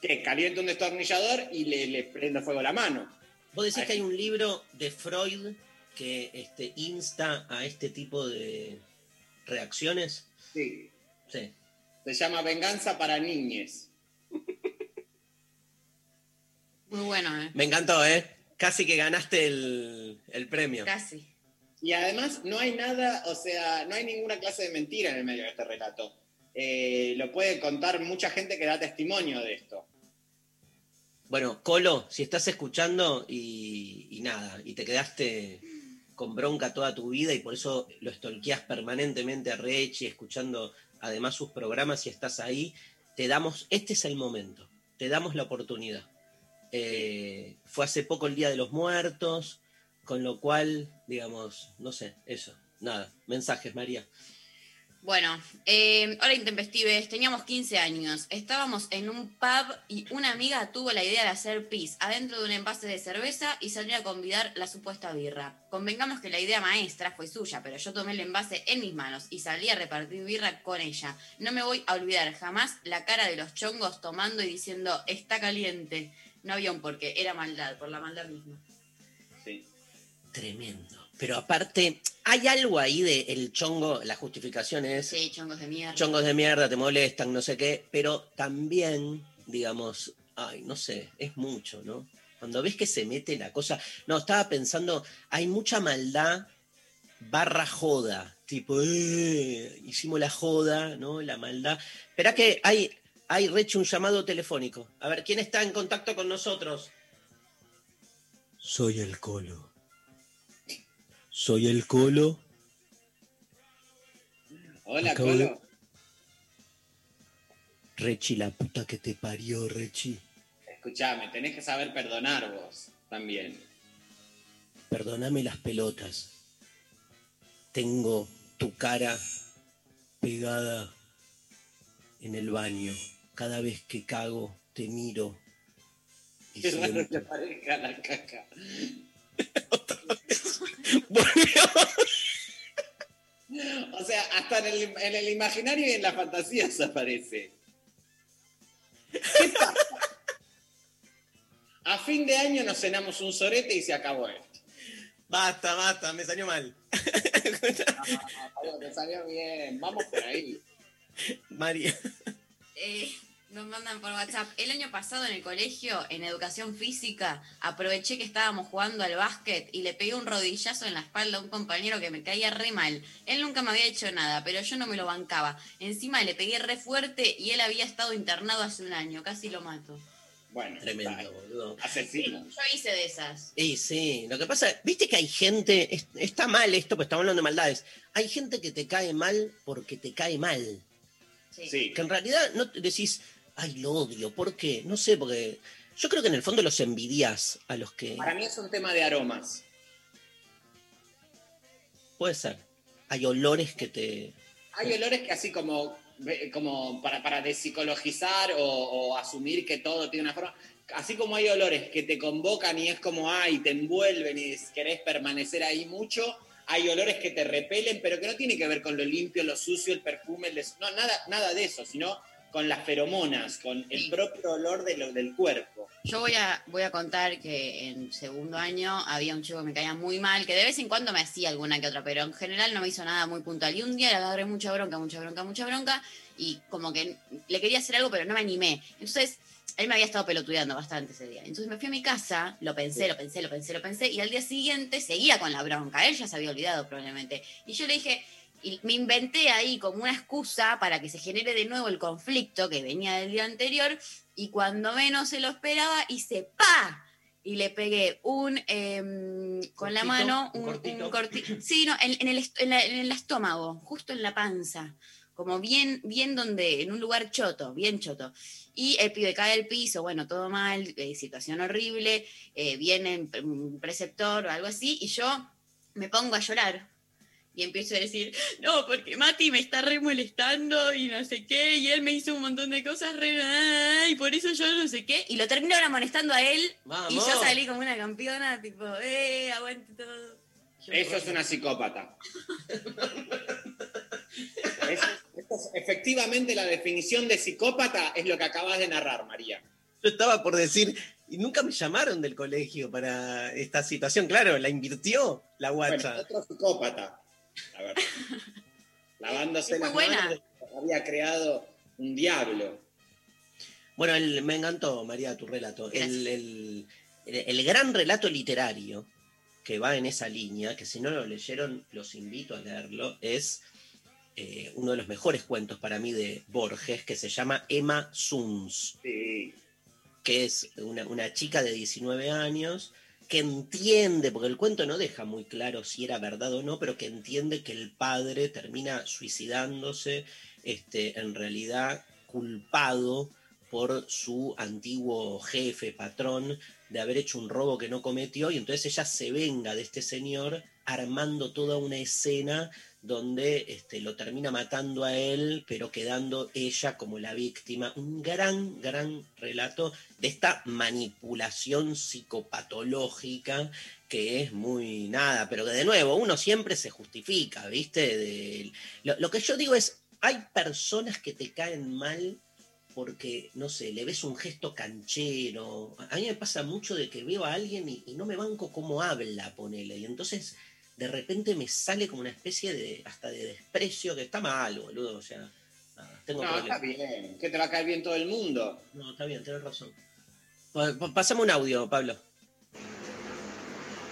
que caliento un destornillador y le, le prendo fuego la mano. Vos decís que hay un libro de Freud que este, insta a este tipo de reacciones? Sí. Sí. Se llama Venganza para Niñes. Muy bueno, ¿eh? Me encantó, ¿eh? Casi que ganaste el, el premio. Casi. Y además no hay nada, o sea, no hay ninguna clase de mentira en el medio de este relato. Eh, lo puede contar mucha gente que da testimonio de esto. Bueno, Colo, si estás escuchando y, y nada, y te quedaste con bronca toda tu vida y por eso lo estolqueas permanentemente a Rechi, escuchando además sus programas y estás ahí, te damos, este es el momento, te damos la oportunidad. Eh, fue hace poco el Día de los Muertos, con lo cual, digamos, no sé, eso, nada, mensajes, María. Bueno, eh, hora intempestives, teníamos 15 años, estábamos en un pub y una amiga tuvo la idea de hacer pis adentro de un envase de cerveza y salir a convidar la supuesta birra. Convengamos que la idea maestra fue suya, pero yo tomé el envase en mis manos y salí a repartir birra con ella. No me voy a olvidar jamás la cara de los chongos tomando y diciendo, está caliente. No había un porqué, era maldad, por la maldad misma. Tremendo. Pero aparte, hay algo ahí de el chongo, la justificación es Sí, chongos de mierda. chongos de mierda, te molestan, no sé qué, pero también, digamos, ay, no sé, es mucho, ¿no? Cuando ves que se mete la cosa, no, estaba pensando, hay mucha maldad barra joda, tipo, "Eh, hicimos la joda, ¿no? La maldad. Espera que hay, hay, Rechi, un llamado telefónico. A ver, ¿quién está en contacto con nosotros? Soy el Colo. Soy el Colo. Hola, Acabo de- Colo. Rechi, la puta que te parió, Rechi. Escuchame, tenés que saber perdonar vos también. Perdóname las pelotas. Tengo tu cara pegada en el baño. Cada vez que cago, te miro. Y Qué raro que parezca la caca. O sea, hasta en el, en el imaginario y en la fantasía se aparece. ¿Qué pasa? A fin de año nos cenamos un sorete y se acabó esto. Basta, basta, me salió mal. Ah, te salió bien. Vamos por ahí. María. Eh, nos mandan por WhatsApp. El año pasado en el colegio, en educación física, aproveché que estábamos jugando al básquet y le pegué un rodillazo en la espalda a un compañero que me caía re mal. Él nunca me había hecho nada, pero yo no me lo bancaba. Encima le pegué re fuerte y él había estado internado hace un año. Casi lo mato. Bueno, Tremendo, boludo. asesino. Yo hice de esas. Y sí, lo que pasa, viste que hay gente, es- está mal esto, pues estamos hablando de maldades. Hay gente que te cae mal porque te cae mal. Sí. Que en realidad no te decís, ay, lo odio, ¿por qué? No sé, porque yo creo que en el fondo los envidias a los que... Para mí es un tema de aromas. Puede ser. Hay olores que te... Hay olores que así como, como para, para despsicologizar o, o asumir que todo tiene una forma. Así como hay olores que te convocan y es como, ay, te envuelven y querés permanecer ahí mucho, hay olores que te repelen, pero que no tiene que ver con lo limpio, lo sucio, el perfume, el des- no, nada, nada de eso, sino con las feromonas, con el propio olor de lo- del cuerpo. Yo voy a, voy a contar que en segundo año había un chico que me caía muy mal, que de vez en cuando me hacía alguna que otra, pero en general no me hizo nada muy puntual. Y un día le agarré mucha bronca, mucha bronca, mucha bronca, y como que le quería hacer algo, pero no me animé. Entonces, él me había estado pelotudeando bastante ese día. Entonces me fui a mi casa, lo pensé, lo pensé, lo pensé, lo pensé, y al día siguiente seguía con la bronca. Él ya se había olvidado probablemente. Y yo le dije, y me inventé ahí como una excusa para que se genere de nuevo el conflicto que venía del día anterior y cuando menos se lo esperaba hice ¡pa! Y le pegué un, em, con la mano, un un, cortito. un corti- Sí, no, en, en el, est- en la- en el estómago, justo en la panza. Como bien, bien donde, en un lugar choto, bien choto. Y el pibe cae al piso, bueno, todo mal, eh, situación horrible, eh, viene un preceptor o algo así, y yo me pongo a llorar. Y empiezo a decir, no, porque Mati me está re molestando y no sé qué, y él me hizo un montón de cosas re... y por eso yo no sé qué. Y lo termino ahora molestando a él, y yo salí como una campeona, tipo, eh, aguante todo. Yo- Eso es una psicópata. Es- esto es- efectivamente la definición de psicópata es lo que acabas de narrar, María. Yo estaba por decir, Y nunca me llamaron del colegio para esta situación. Claro, la invirtió la guacha. Bueno, otro psicópata. A ver. Lavándose Es muy las buena. manos, había creado un diablo. Bueno, el- me encantó, María, tu relato. El, el- el- el gran relato literario que va en esa línea, que si no lo leyeron, los invito a leerlo, es eh, uno de los mejores cuentos para mí de Borges, que se llama Emma Suns, Sí. que es una, una chica de 19 años que entiende, porque el cuento no deja muy claro si era verdad o no, pero que entiende que el padre termina suicidándose, este, en realidad culpado por su antiguo jefe, patrón, de haber hecho un robo que no cometió, y entonces ella se venga de este señor armando toda una escena donde este, lo termina matando a él, pero quedando ella como la víctima. Un gran, gran relato de esta manipulación psicopatológica que es muy nada, pero que de nuevo uno siempre se justifica, ¿viste? Lo, lo que yo digo es, hay personas que te caen mal porque, no sé, le ves un gesto canchero. A mí me pasa mucho de que veo a alguien y, y no me banco cómo habla, ponele. Y entonces de repente me sale como una especie de, hasta de desprecio, que está mal, boludo. O sea, nada, tengo No, problemas. está bien. Que te va a caer bien todo el mundo. No, está bien, tienes razón. Pa- pa- Pasame un audio, Pablo.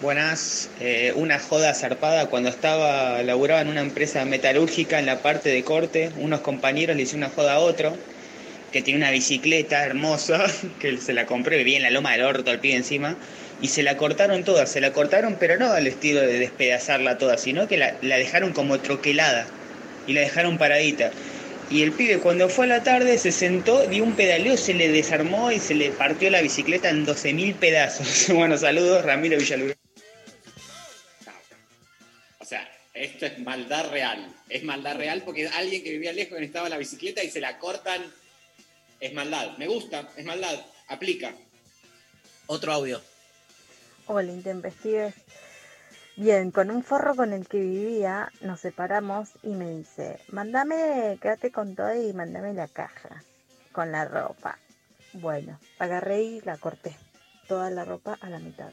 Buenas, eh, una joda zarpada cuando estaba, laburaba en una empresa metalúrgica en la parte de corte, unos compañeros le hicieron una joda a otro que tiene una bicicleta hermosa, que se la compró, vivía en la loma del orto al pibe encima, y se la cortaron toda, se la cortaron pero no al estilo de despedazarla toda, sino que la, la dejaron como troquelada y la dejaron paradita. Y el pibe cuando fue a la tarde se sentó, dio un pedaleo, se le desarmó y se le partió la bicicleta en 12.000 pedazos. Bueno, saludos, Ramiro Villaluro. O sea, esto es maldad real. Es maldad real porque alguien que vivía lejos necesitaba la bicicleta y se la cortan. Es maldad. Me gusta, es maldad. Aplica. Otro audio. Hola, intempestives. Bien, con un forro con el que vivía nos separamos y me dice, mandame, quédate con todo y mandame la caja con la ropa. Bueno, agarré y la corté, toda la ropa a la mitad.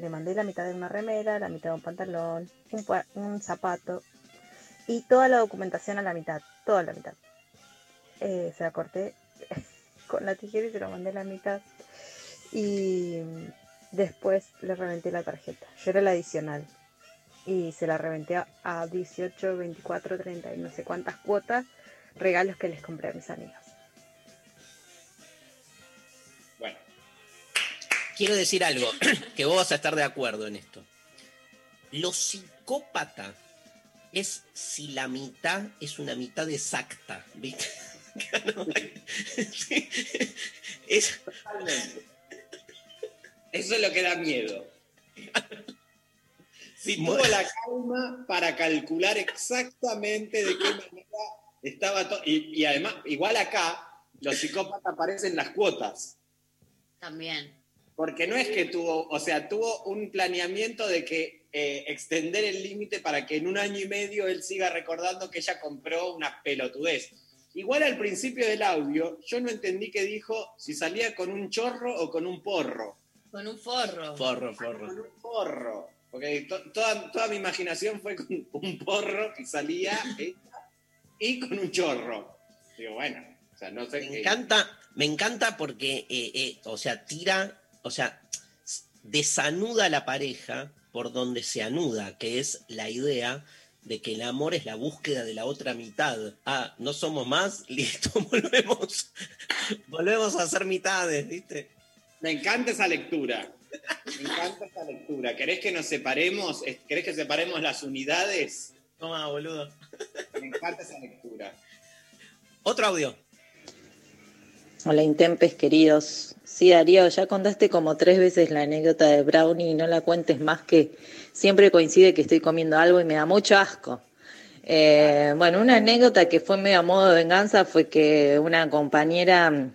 Le mandé la mitad de una remera, la mitad de un pantalón, un, pa- un zapato y toda la documentación a la mitad, toda la mitad. Eh, se la corté con la tijera y se la mandé a la mitad. Y después le reventé la tarjeta. Yo era la adicional. Y se la reventé a, a 18, 24, 30 y no sé cuántas cuotas regalos que les compré a mis amigos. Bueno. Quiero decir algo, que vos vas a estar de acuerdo en esto. Lo psicópata es si la mitad es una mitad exacta, ¿viste? Sí. Es- Eso es lo que da miedo. Si Bueno. tuvo la calma para calcular exactamente de qué manera estaba todo. Y, y además, igual acá, los psicópatas aparecen las cuotas. También. Porque no es que tuvo, o sea, tuvo un planeamiento de que eh, extender el límite para que en un año y medio él siga recordando que ella compró una pelotudez. Igual al principio del audio, yo no entendí que dijo si salía con un chorro o con un porro. Con un forro. Forro, forro. Con un porro. Porque to- toda, toda mi imaginación fue con un porro que salía ella y con un chorro. Digo, bueno, o sea, no sé Me qué. encanta, me encanta porque, eh, eh, o sea, tira, o sea, desanuda a la pareja por donde se anuda, que es la idea de que el amor es la búsqueda de la otra mitad. Ah, no somos más, listo, volvemos. volvemos a ser mitades, ¿viste? Me encanta esa lectura. Me encanta esa lectura. ¿Querés que nos separemos? ¿Querés que separemos las unidades? Toma, boludo. Me encanta esa lectura. Otro audio. Hola Intempes queridos. Sí, Darío, ya contaste como tres veces la anécdota de Brownie y no la cuentes más que siempre coincide que estoy comiendo algo y me da mucho asco. Eh, bueno, una anécdota que fue medio a modo de venganza fue que una compañera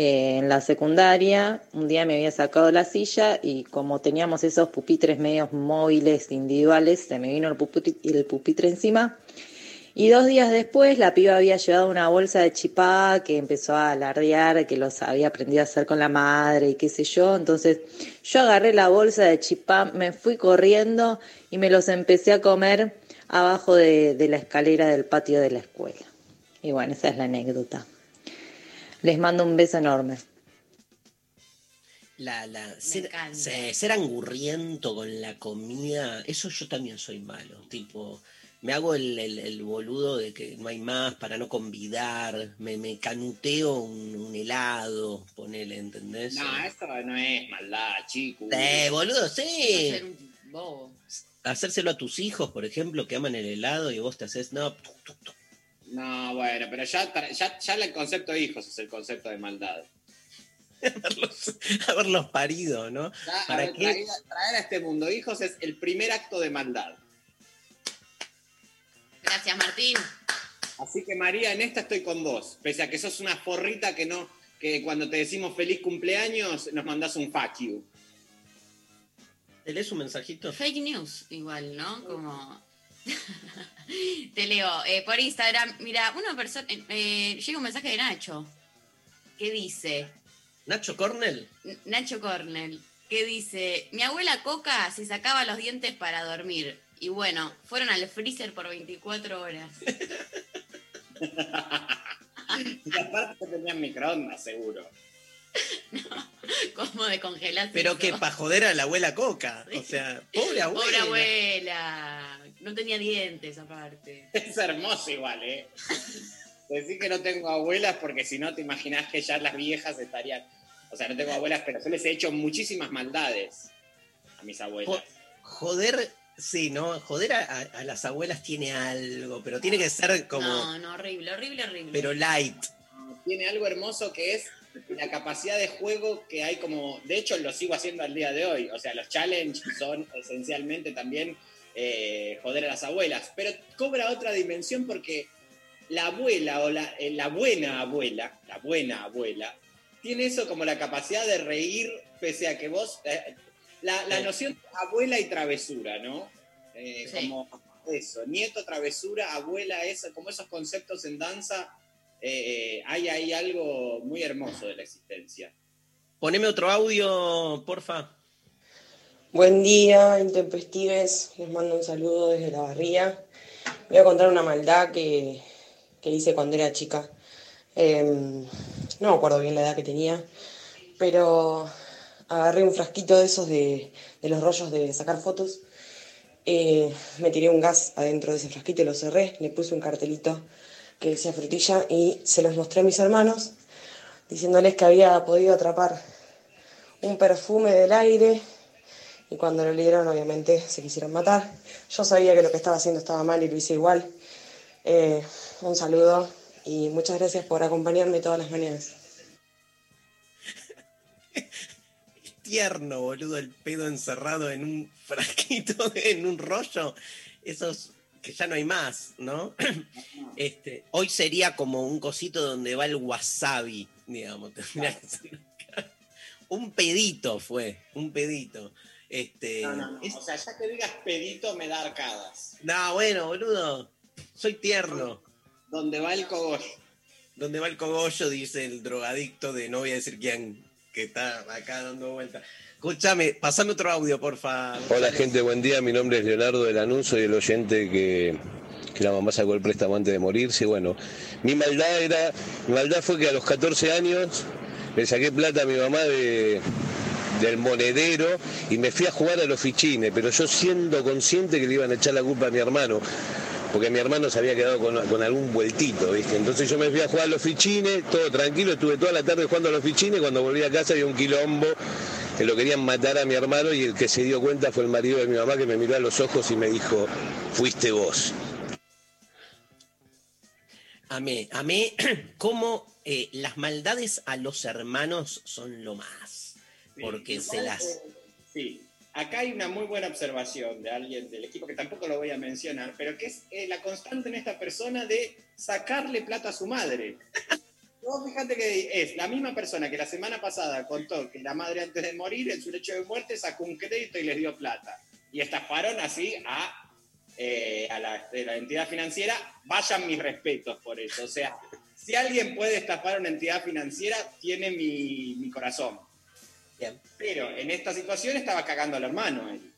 en la secundaria un día me había sacado la silla y como teníamos esos pupitres medios móviles individuales, se me vino el pupitre, el pupitre encima Y dos días después la piba había llevado una bolsa de chipá que empezó a alardear que los había aprendido a hacer con la madre y qué sé yo. Entonces yo agarré la bolsa de chipá, me fui corriendo y me los empecé a comer abajo de, de la escalera del patio de la escuela. Y bueno, esa es la anécdota. Les mando un beso enorme. La, la, ser, se- ser angurriento con la comida, eso yo también soy malo. Tipo, me hago el, el- el boludo de que no hay más para no convidar, me, me canuteo un, un helado, ponele, ¿entendés? No, esto no es maldad, chico. Eh, boludo, sí. Ser un bobo. Hacérselo a tus hijos, por ejemplo, que aman el helado y vos te haces, no, No, bueno, pero ya, ya, ya el concepto de hijos es el concepto de maldad. haberlos parido, ¿no? Ya, ¿Para ver, qué? traer, traer a este mundo hijos es el primer acto de maldad. Gracias, Martín. Así que María, en esta estoy con vos. Pese a que sos una forrita que no, que cuando te decimos feliz cumpleaños nos mandás un fuck you. ¿Te lees un mensajito? Fake news, igual, ¿no? Como. Te leo. eh, por Instagram, mira, una persona. eh, llega un mensaje de Nacho. que dice? Nacho Cornell. N- Nacho Cornell. Que dice: Mi abuela Coca se sacaba los dientes para dormir. Y bueno, fueron al freezer por 24 horas. Y aparte tenían microondas, seguro. ¿Cómo de congelar? Pero que para joder a la abuela Coca. O sea, pobre abuela. Pobre abuela. No tenía dientes aparte. Es hermoso igual, ¿eh? Decir que no tengo abuelas porque si no te imaginas que ya las viejas estarían... O sea, no tengo abuelas, pero yo les he hecho muchísimas maldades a mis abuelas. Joder, sí, ¿no? Joder a, a- a las abuelas tiene algo, pero tiene que ser como. No, no, horrible, horrible, horrible. Pero light. Tiene algo hermoso que es la capacidad de juego que hay como... De hecho, lo sigo haciendo al día de hoy. O sea, los challenges son esencialmente también eh, joder a las abuelas. Pero cobra otra dimensión porque la abuela o la, eh, la buena abuela, la buena abuela, tiene eso como la capacidad de reír pese a que vos... eh, la, la Sí. noción de abuela y travesura, ¿no? Sí. Como eso, nieto, travesura, abuela, eso, como esos conceptos en danza, hay ahí algo muy hermoso de la existencia. Poneme otro audio, porfa. Buen día, intempestives. Les mando un saludo desde la barría. Voy a contar una maldad que, que hice cuando era chica. Em, no me acuerdo bien la edad que tenía, pero agarré un frasquito de esos de, de los rollos de sacar fotos. Eh, me tiré un gas adentro de ese frasquito y lo cerré. Le puse un cartelito que decía frutilla y se los mostré a mis hermanos, diciéndoles que había podido atrapar un perfume del aire y cuando lo leyeron obviamente se quisieron matar. Yo sabía que lo que estaba haciendo estaba mal y lo hice igual. Eh, un saludo y muchas gracias por acompañarme todas las mañanas. Tierno, boludo, el pedo encerrado en un frasquito, en un rollo. Esos que ya no hay más, ¿no? Este, hoy sería como un cosito donde va el wasabi, digamos. un pedito fue, un pedito. Este, No, no, no. es- O sea, ya que digas pedito me da arcadas. no, bueno, boludo, soy tierno. Donde va el cogollo. Donde va el cogollo, dice el drogadicto de no voy a decir quién, que está acá dando vuelta. Escúchame, pasame otro audio, porfa. Hola gente, buen día. Mi nombre es Leonardo del Anuncio y el oyente que, que la mamá sacó el préstamo antes de morirse. Bueno, mi maldad era, mi maldad fue que a los 14 años le saqué plata a mi mamá de, del monedero y me fui a jugar a los fichines, pero yo siendo consciente que le iban a echar la culpa a mi hermano. Porque mi hermano se había quedado con, algún vueltito, ¿viste? Entonces yo me fui a jugar a los fichines, todo tranquilo, estuve toda la tarde jugando a los fichines, cuando volví a casa había un quilombo que lo querían matar a mi hermano y el que se dio cuenta fue el marido de mi mamá que me miró a los ojos y me dijo, fuiste vos. Amé, amé cómo eh, las maldades a los hermanos son lo más. Porque se las. eh, Sí, acá hay una muy buena observación de alguien del equipo que tampoco lo voy a mencionar, pero que es eh, la constante en esta persona de sacarle plata a su madre. Vos fíjate que es la misma persona que la semana pasada contó que la madre antes de morir, en su lecho de muerte, sacó un crédito y les dio plata. Y estafaron así a eh, a la, entidad financiera, vayan mis respetos por eso. O sea, si alguien puede estafar una entidad financiera, tiene mi, mi corazón. Bien. Pero en esta situación estaba cagando al hermano él.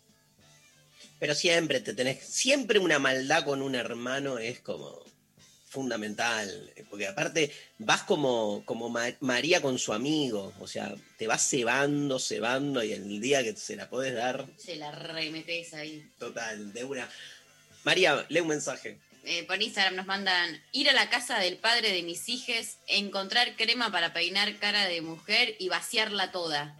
Pero siempre te tenés, siempre una maldad con un hermano es como fundamental, porque aparte vas como, como Ma- María con su amigo, o sea, te vas cebando, cebando y el día que se la podés dar, Se la remetés ahí. total, de una. María, lee un mensaje. Eh, por Instagram nos mandan ir a la casa del padre de mis hijes, encontrar crema para peinar cara de mujer y vaciarla toda.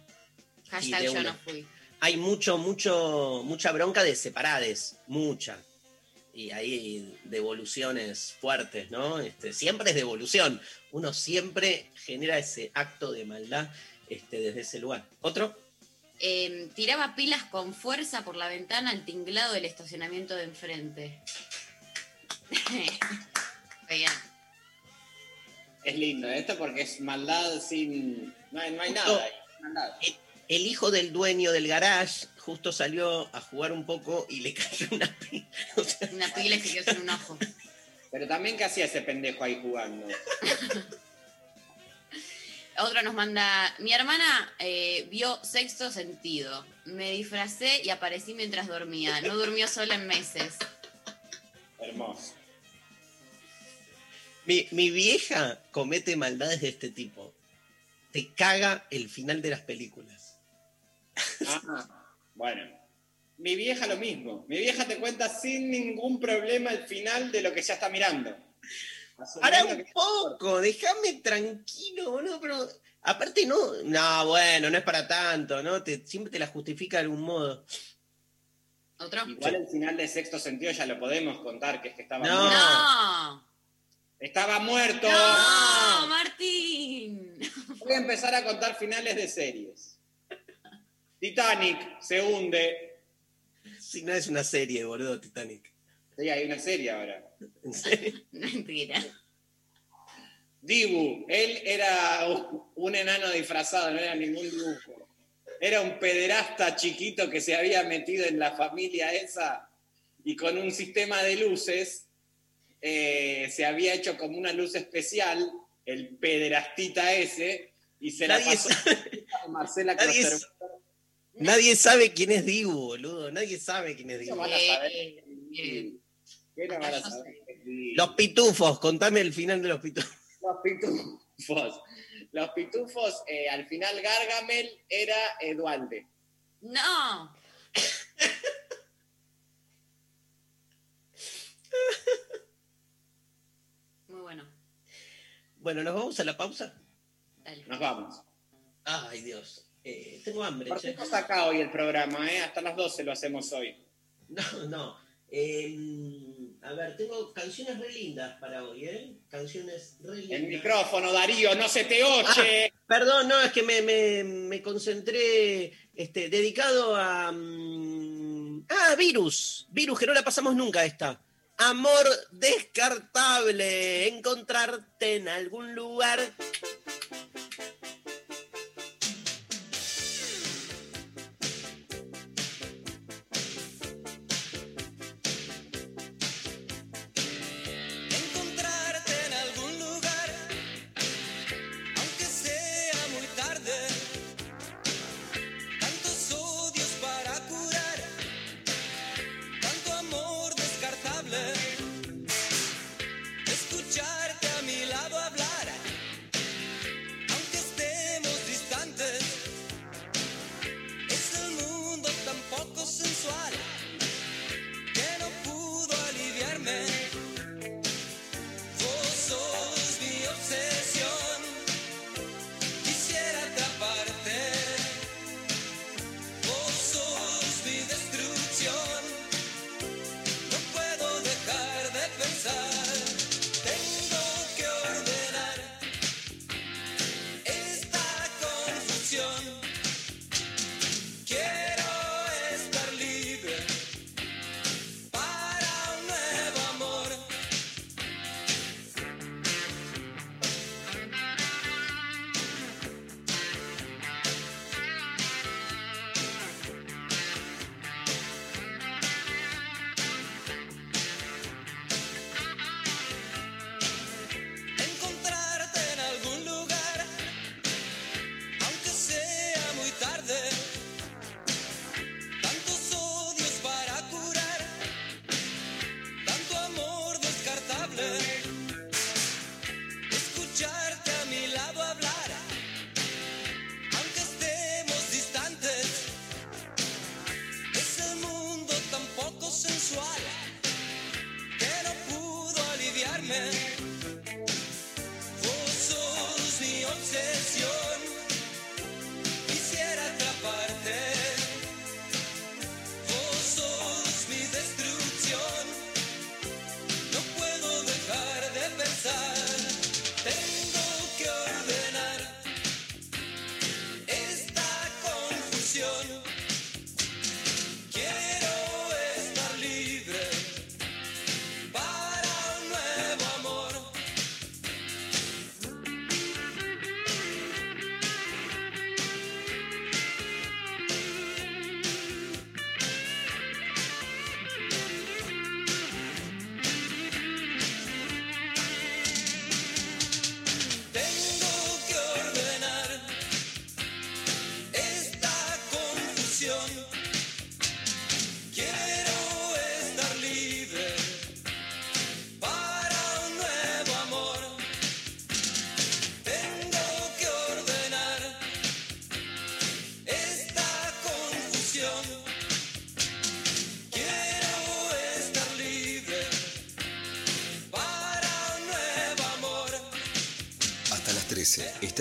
Hashtag de yo una. no fui. Hay mucho, mucho, mucha bronca de separades, mucha. Y hay devoluciones fuertes, ¿no? Este, siempre es devolución. Uno siempre genera ese acto de maldad este, desde ese lugar. ¿Otro? Eh, tiraba pilas con fuerza por la ventana al tinglado del estacionamiento de enfrente. Bien. Es lindo esto porque es maldad sin... No hay, no hay nada ahí, maldad. El, hijo del dueño del garage justo salió a jugar un poco y le cayó una pila. O sea, Una pila y se quedó sin un ojo. Pero también, ¿qué hacía ese pendejo ahí jugando? Otro nos manda, mi hermana eh, vio sexto sentido. Me disfracé y aparecí mientras dormía. No durmió sola en meses. Hermoso. mi, mi vieja comete maldades de este tipo. Te caga el final de las películas. Ah, bueno. Mi vieja lo mismo. Mi vieja te cuenta sin ningún problema el final de lo que ya está mirando. Para Asumiendo un poco, déjame tranquilo, boludo, pero aparte no, no, bueno, no es para tanto, ¿no? Te, siempre te la justifica de algún modo. ¿Otro? Igual el final de sexto sentido ya lo podemos contar, que es que estaba No. muerto. ¡No! ¡Estaba muerto! ¡No, Martín! Voy a empezar a contar finales de series. Titanic se hunde. Si no es una serie, boludo, Titanic. Sí, hay una serie ahora. ¿En serio? Mentira. Dibu, él era un- enano disfrazado, no era ningún dibujo. Era un pederasta chiquito que se había metido en la familia esa y con un sistema de luces eh, se había hecho como una luz especial, el pederastita ese, y se la pasó a Marcela Nadie, Klosterman. Nadie sabe quién es Dibu, boludo. Nadie sabe quién es Dibu. van a saber. Eh, eh, ¿Qué no van a yo saber? Los pitufos, contame el final de los pitufos. Los pitufos. Los pitufos, eh, al final Gargamel era Edualde. ¡No! Muy bueno. Bueno, ¿nos vamos a la pausa? Dale. Nos vamos. Ay, Dios. Eh, tengo hambre, che. Partimos acá hoy el programa, ¿eh? Hasta las 12 lo hacemos hoy. No, no. Eh, a ver, tengo canciones re lindas para hoy, ¿eh? Canciones re lindas. El micrófono, Darío, no se te oye. Ah, perdón, no, es que me, me- me concentré este, dedicado a... mm, Ah, Virus. Virus, que no la pasamos nunca esta. Amor descartable. Encontrarte en algún lugar.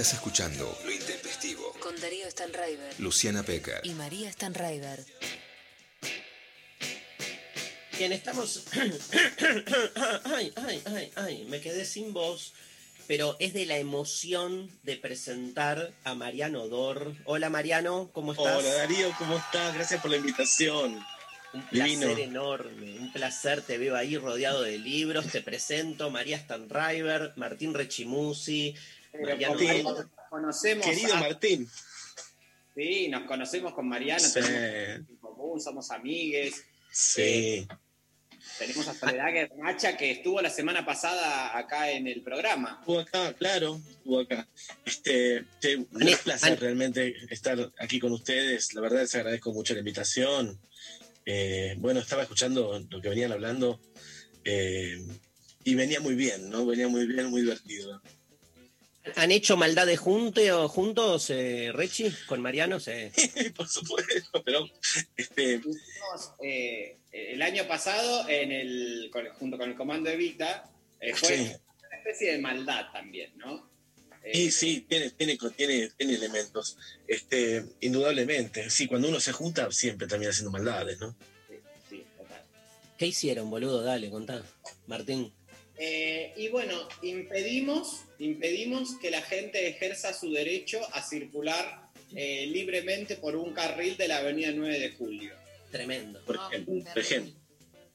Estás escuchando Lo Intempestivo. Con Darío Stanraiver. Luciana Peca. Y María Stanraiver. Bien, estamos. ay, ay, ay, ay, me quedé sin voz. Pero es de la emoción de presentar a Mariano Dor. Hola Mariano, ¿cómo estás? Hola Darío, ¿cómo estás? Gracias por la invitación. Un placer Divino. enorme, un placer. Te veo ahí rodeado de libros. Te presento María Stanriver, Martín Rechimusi, Mariano Martín, conocemos. Querido a- Martín. Sí, nos conocemos con Mariano, Sí. tenemos en común, somos amigues. Sí. Tenemos a Soledad Macha que estuvo la semana pasada acá en el programa. Estuvo acá, claro, estuvo acá. Este, che, un placer realmente estar aquí con ustedes. La verdad les agradezco mucho la invitación. Eh, bueno, estaba escuchando lo que venían hablando eh, y venía muy bien, ¿no? Venía muy bien, muy divertido. ¿Han hecho maldades junte o juntos, eh, Rechi, con Mariano? Sí. Por supuesto, pero este, eh, el año pasado, en el, con- junto con el comando Evita, eh, fue Sí. una especie de maldad también, ¿no? Sí, sí, tiene, tiene, tiene, tiene elementos. Este, indudablemente. Sí, cuando uno se junta, siempre termina haciendo maldades, ¿no? Sí, total. ¿Qué hicieron, boludo? Dale, contá. Martín. Eh, y bueno, impedimos, impedimos que la gente ejerza su derecho a circular eh, libremente por un carril de la avenida 9 de Julio, Tremendo. Por ejemplo. Por ejemplo.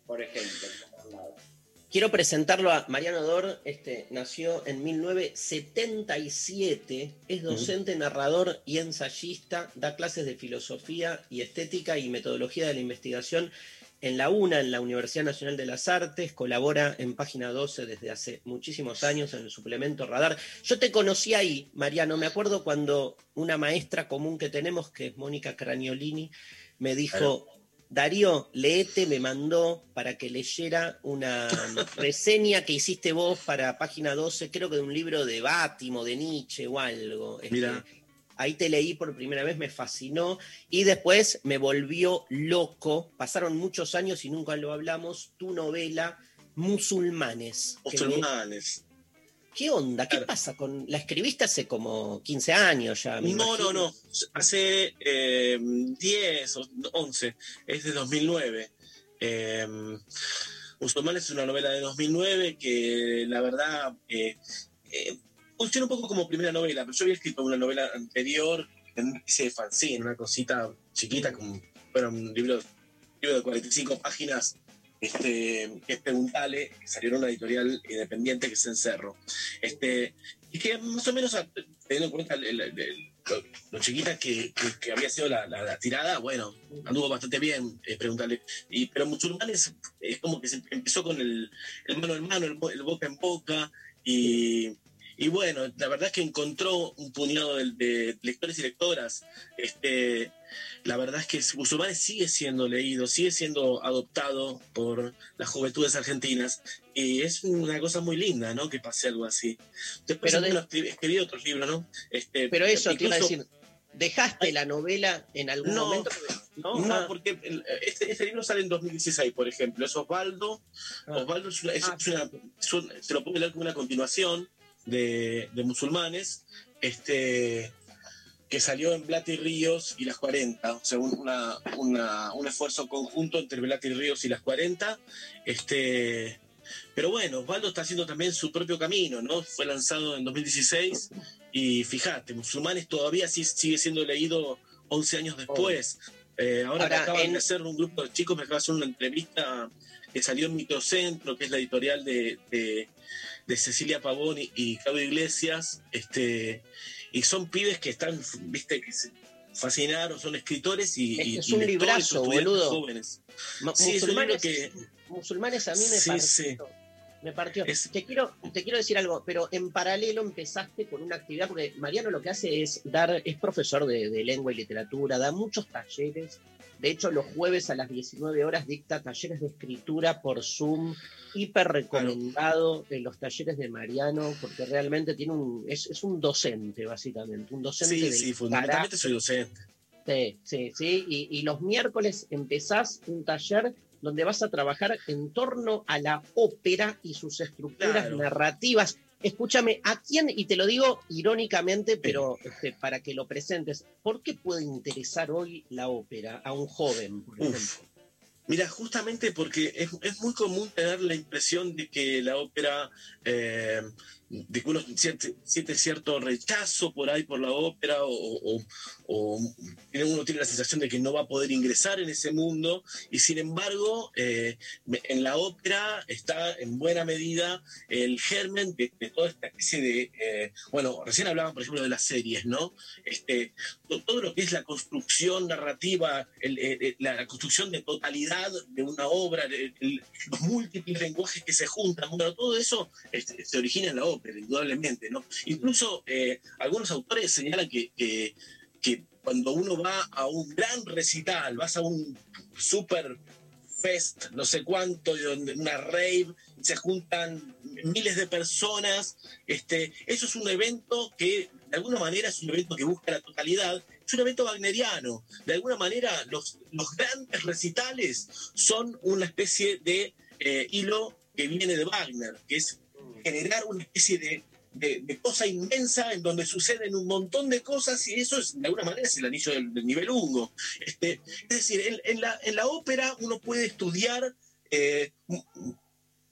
por ejemplo. por lado. Quiero presentarlo a Mariano Dor, este, nació en 1977, es docente, narrador y ensayista, da clases de filosofía y estética y metodología de la investigación en la UNA, en la Universidad Nacional de las Artes, colabora en Página 12 desde hace muchísimos años en el suplemento Radar. Yo te conocí ahí, Mariano, me acuerdo cuando una maestra común que tenemos, que es Mónica Craniolini, me dijo, Darío, leete, me mandó para que leyera una reseña que hiciste vos para página 12, creo que de un libro de Bátimo, de Nietzsche o algo. Este, Mira. Ahí te leí por primera vez, me fascinó y después me volvió loco. Pasaron muchos años y nunca lo hablamos. Tu novela, Musulmanes. Musulmanes. ¿Qué onda? ¿Qué pasa con.? La escribiste hace como 15 años ya. me No, imagino. no, no. Hace eh, 10 o 11. Es de 2009. Eh, Musulmanes es una novela de 2009 que la verdad eh, eh, funciona un poco como primera novela, pero yo había escrito una novela anterior en una fanzine, una cosita chiquita, como fuera un libro, libro de 45 páginas, este, que es Preguntale, que salió en una editorial independiente que es Encerro. Este, y que más o menos, teniendo en cuenta el- el- el- lo, chiquita que, que- que había sido la, la- la tirada, bueno, anduvo bastante bien, eh, Preguntale. Y, pero Musulmanes es como que se empezó con el, mano en mano, el boca en boca, y, y bueno, la verdad es que encontró un puñado de, de lectores y lectoras. Este, la verdad es que Musulmanes sigue siendo leído, sigue siendo adoptado por las juventudes argentinas. Y es una cosa muy linda, ¿no? Que pase algo así. Después Pero de- escribí, escribí otros libros, ¿no? Este, Pero eso te iba a incluso- decir. ¿Dejaste la novela en algún No, momento? No, No, ah. porque este, este libro sale en 2016, por ejemplo. Es Osvaldo. Osvaldo es una, es- Ah. es una- es se lo puede leer como una continuación de, de musulmanes, este, que salió en Blata y Ríos y las 40. O sea, un, una- una- un esfuerzo conjunto entre Blata y Ríos y las 40. Este, pero bueno, Osvaldo está haciendo también su propio camino, ¿no? Fue lanzado en 2016 y fíjate, Musulmanes todavía sí- sigue siendo leído 11 años después. Eh, ahora, Ahora, me acaban en- de hacer un grupo de chicos, me acaba de hacer una entrevista que salió en Microcentro, que es la editorial de, de- de Cecilia Pavón y, y Claudio Iglesias, este, y son pibes que están, viste, que se fascinaron, son escritores y, y- Es y un lectores, librazo, boludo. jóvenes. Sí, es un musulmanes, que... musulmanes a mí me Sí, partió. sí. Me partió. Te, quiero, te quiero decir algo, pero en paralelo empezaste con una actividad, porque Mariano lo que hace es dar, es profesor de, de lengua y literatura, da muchos talleres. De hecho, los jueves a las 19 horas dicta talleres de escritura por Zoom, hiper recomendado en los talleres de Mariano, porque realmente tiene un, es, es un docente, básicamente, un docente Sí, sí, fundamentalmente soy docente. Sí, sí, sí. Y, y los miércoles empezás un taller donde vas a trabajar en torno a la ópera y sus estructuras Claro. narrativas. Escúchame, ¿a quién? Y te lo digo irónicamente, pero este, para que lo presentes, ¿por qué puede interesar hoy la ópera a un joven, por ejemplo? Uf. Mira, justamente porque es, es muy común tener la impresión de que la ópera, eh, de que uno siente, siente cierto rechazo por ahí por la ópera o, o- o uno tiene la sensación de que no va a poder ingresar en ese mundo y sin embargo eh, en la ópera está en buena medida el germen de, de toda esta especie de, eh, bueno, recién hablaban por ejemplo de las series, ¿no? Este, to- todo lo que es la construcción narrativa, el- el- el- la, la construcción de totalidad de una obra, el- los múltiples lenguajes que se juntan, bueno, todo eso este, se origina en la ópera, indudablemente, ¿no? Incluso eh, algunos autores señalan que, que- que cuando uno va a un gran recital, vas a un super fest, no sé cuánto, una rave, se juntan miles de personas. Este, eso es un evento que de alguna manera es un evento que busca la totalidad, es un evento wagneriano. De alguna manera los, los grandes recitales son una especie de eh, hilo que viene de Wagner, que es generar una especie de, cosa inmensa en donde suceden un montón de cosas y eso es, de alguna manera es el anillo del, nivel Ungo. Este, es decir, en, la, en la ópera uno puede estudiar eh, mu-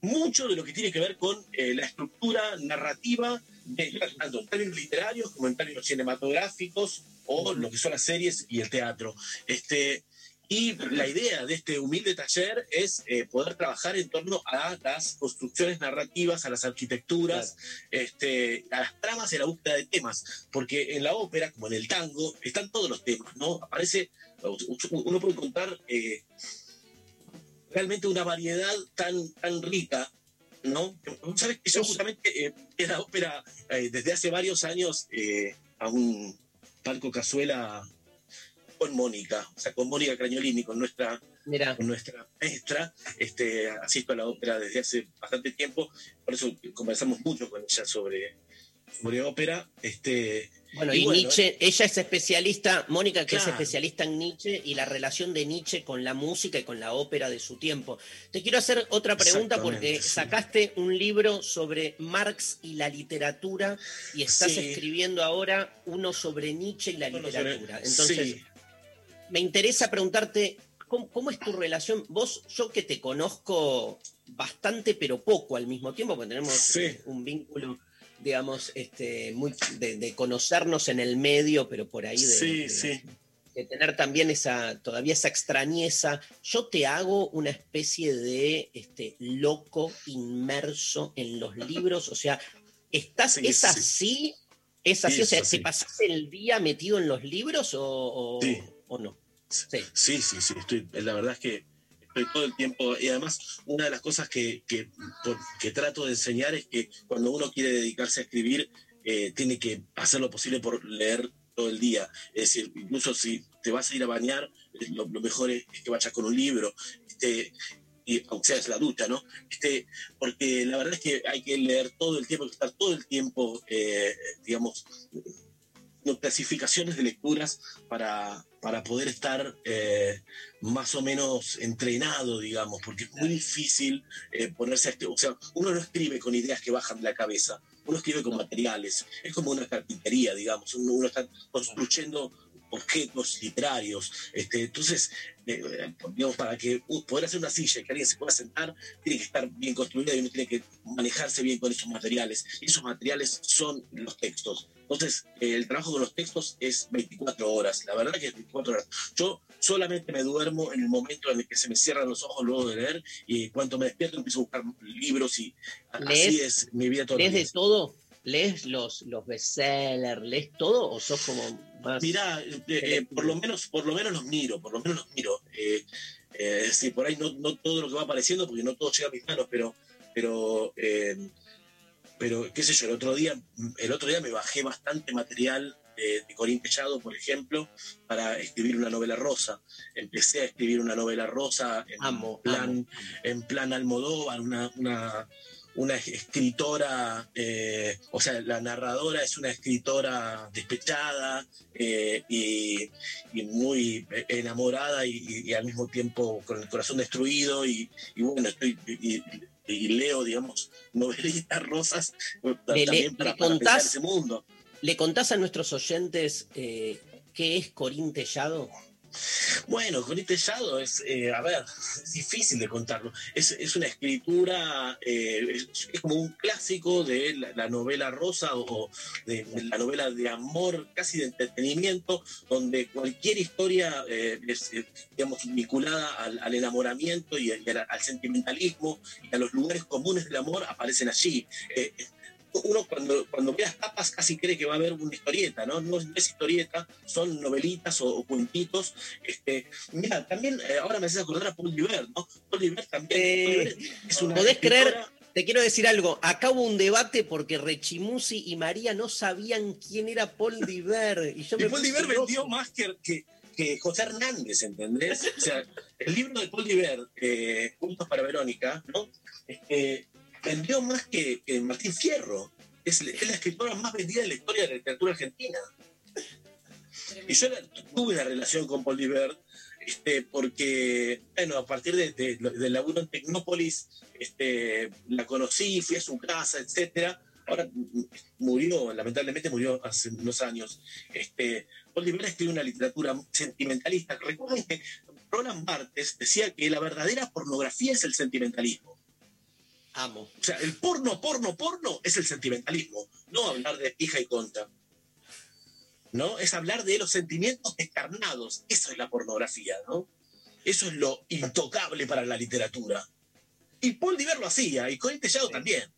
mucho de lo que tiene que ver con eh, la estructura narrativa, de- tanto en literarios como en cinematográficos o lo que son las series y el teatro. Este, y la idea de este humilde taller es eh, poder trabajar en torno a las construcciones narrativas, a las arquitecturas, este, a las tramas y a la búsqueda de temas. Porque en la ópera, como en el tango, están todos los temas, ¿no? Aparece, uno puede encontrar eh, realmente una variedad tan, tan rica, ¿no? Sabes que yo justamente eh, en la ópera eh, desde hace varios años eh, a un palco cazuela con Mónica, o sea, con Mónica Crañolini, con nuestra, Mira. con nuestra maestra, este, asisto a la ópera desde hace bastante tiempo, por eso conversamos mucho con ella sobre, sobre ópera, este, Bueno, y, Nietzsche, ella es especialista, Mónica, que es especialista en Nietzsche y la relación de Nietzsche con la música y con la ópera de su tiempo. Te quiero hacer otra pregunta porque sí. sacaste un libro sobre Marx y la literatura y estás Sí. escribiendo ahora uno sobre Nietzsche y la sobre- literatura. Entonces, sí. Me interesa preguntarte, ¿cómo, cómo es tu relación? Vos, yo que te conozco bastante, pero poco al mismo tiempo, porque tenemos un vínculo, digamos, este, muy de, de conocernos en el medio, pero por ahí de, Sí, de- sí. de tener también esa, todavía esa extrañeza. Yo te hago una especie de este, loco inmerso en los libros, o sea, ¿estás, ¿es sí. así? ¿Es así? O sea, ¿te así. pasas el día metido en los libros o, o- Sí. o no? Sí, sí, sí, estoy, la verdad es que estoy todo el tiempo, y además una de las cosas que, que, trato de enseñar es que cuando uno quiere dedicarse a escribir, eh, tiene que hacer lo posible por leer todo el día. Es decir, incluso si te vas a ir a bañar, eh, lo, mejor es, que vayas con un libro, este, y aunque sea la ducha, ¿no? Este, porque la verdad es que hay que leer todo el tiempo, hay que estar todo el tiempo, eh, digamos, no, clasificaciones de lecturas para, para poder estar eh, más o menos entrenado, digamos, porque es muy difícil eh, ponerse a este, o sea, uno no escribe con ideas que bajan de la cabeza, uno escribe con materiales, es como una carpintería, digamos, uno, uno está construyendo objetos literarios. Este, entonces, eh, digamos, para que uh, poder hacer una silla que alguien se pueda sentar, tiene que estar bien construida y uno tiene que manejarse bien con esos materiales. Y esos materiales son los textos. Entonces, eh, el trabajo con los textos es 24 horas. La verdad que es 24 horas. Yo solamente me duermo en el momento en el que se me cierran los ojos luego de leer y cuando me despierto empiezo a buscar libros y así es mi vida todos ¿Lees de todo? ¿Lees los, los bestsellers? ¿Lees todo o sos como más.? Mirá, eh, eh, por lo menos, por lo menos los miro, por lo menos los miro. Eh, eh, por ahí no, no todo lo que va apareciendo, porque no todo llega a mis manos, pero, pero, eh, pero qué sé yo, el otro día, el otro día me bajé bastante material de, de Corín Tellado, por ejemplo, para escribir una novela rosa. Empecé a escribir una novela rosa en Amo, plan, en plan Almodóvar, una, una, una escritora, eh, o sea, la narradora es una escritora despechada eh, y, y muy enamorada y al mismo tiempo con el corazón destruido y, y bueno, estoy y, leo, digamos, novelitas rosas Le- también le- para, le para contás- ese mundo. ¿Le contás a nuestros oyentes eh, qué es Corín Tellado? Bueno, Corín Tellado es, eh, a ver, es difícil de contarlo. Es, es una escritura, eh, es, es como un clásico de la, la novela rosa o, de, de la novela de amor, casi de entretenimiento, donde cualquier historia eh, es, eh, digamos, vinculada al, al enamoramiento y, al, al sentimentalismo y a los lugares comunes del amor aparecen allí. Eh, uno cuando, cuando ve las tapas casi cree que va a haber una historieta, ¿no? No es, historieta, son novelitas o, o cuentitos. Este, mira, también eh, ahora me haces acordar a Paul Diver, ¿no? Paul Diver también Paul Diver es una ¿Podés creer? Te quiero decir algo. Acá hubo un debate porque Rechimusi y María no sabían quién era Paul Diver. Y, yo Y me Paul Diver vendió más que, que, que José Hernández, ¿entendés? O sea, el libro de Paul Diver, eh, Juntos para Verónica, ¿no? Este, vendió más que, que Martín Fierro. Es, es la escritora más vendida de la historia de la literatura argentina. Y yo la- tuve una relación con Paul Diver, este, porque, bueno, a partir de, de- del laburo en Tecnópolis, este, la conocí, fui a su casa, etcétera. Ahora murió, lamentablemente murió hace unos años. Este, Paul Diver escribe una literatura sentimentalista. Recuerden que Roland Barthes decía que la verdadera pornografía es el sentimentalismo. Amo. O sea, el porno, porno, porno es el sentimentalismo, no hablar de pija y conta. ¿No? Es hablar de los sentimientos descarnados. Eso es la pornografía, ¿no? Eso es lo intocable para la literatura. Y Paul Diver lo hacía, y Corín Tellado también.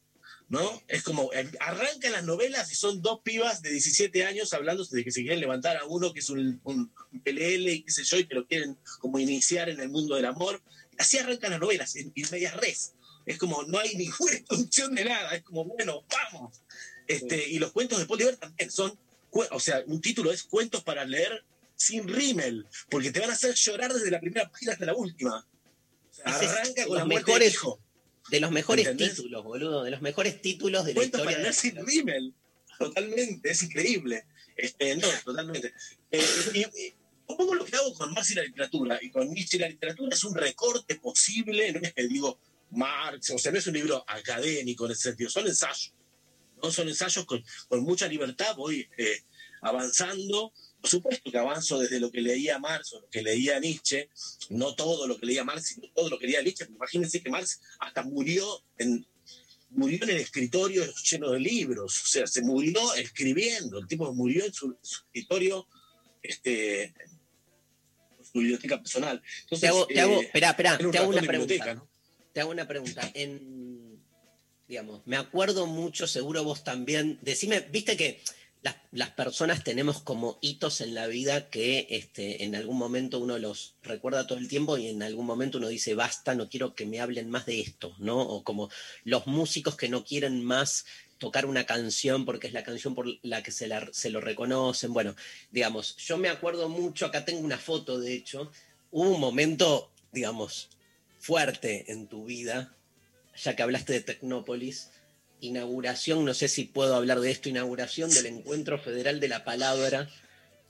¿No? Es como, eh, arrancan las novelas y son dos pibas de 17 años hablando de que se quieren levantar a uno que es un, un PLL y qué sé yo, y que lo quieren como iniciar en el mundo del amor. Así arrancan las novelas, en, en medias res. Es como, no hay ninguna introducción de nada, es como, bueno, vamos. Este, y los cuentos de Paul Diver también son, o sea, un título es Cuentos para leer sin rímel, porque te van a hacer llorar desde la primera página hasta la última. O sea, arranca de con la los mejores, hijo. de los mejores ¿Entendés? títulos, boludo. De los mejores títulos de la Cuentos historia. para leer sin rímel. Totalmente, es increíble. Este, no, totalmente. Eh, y, y un poco lo que hago con Marx y la literatura y con Nietzsche y la literatura es un recorte posible, no es que digo Marx, o sea, no es un libro académico en ese sentido, son ensayos. ¿no? Son ensayos con, con mucha libertad, voy eh, avanzando. Por supuesto que avanzo desde lo que leía Marx o lo que leía Nietzsche, no todo lo que leía Marx, sino todo lo que leía Nietzsche. Imagínense que Marx hasta murió en, murió en el escritorio lleno de libros, o sea, se murió escribiendo, el tipo murió en su, su escritorio, este, su biblioteca personal. Entonces, Te hago, te hago, eh, espera, espera, era un te hago una pregunta. ¿no? Te hago una pregunta. En, digamos, me acuerdo mucho, seguro vos también. Decime, viste que las, personas tenemos como hitos en la vida que este, en algún momento uno los recuerda todo el tiempo y en algún momento uno dice, basta, no quiero que me hablen más de esto, ¿no? O como los músicos que no quieren más tocar una canción porque es la canción por la que se, la- se lo reconocen. Bueno, digamos, yo me acuerdo mucho, acá tengo una foto, de hecho, hubo un momento, digamos, fuerte en tu vida, ya que hablaste de Tecnópolis, inauguración, no sé si puedo hablar de esto, inauguración del Encuentro Federal de la Palabra.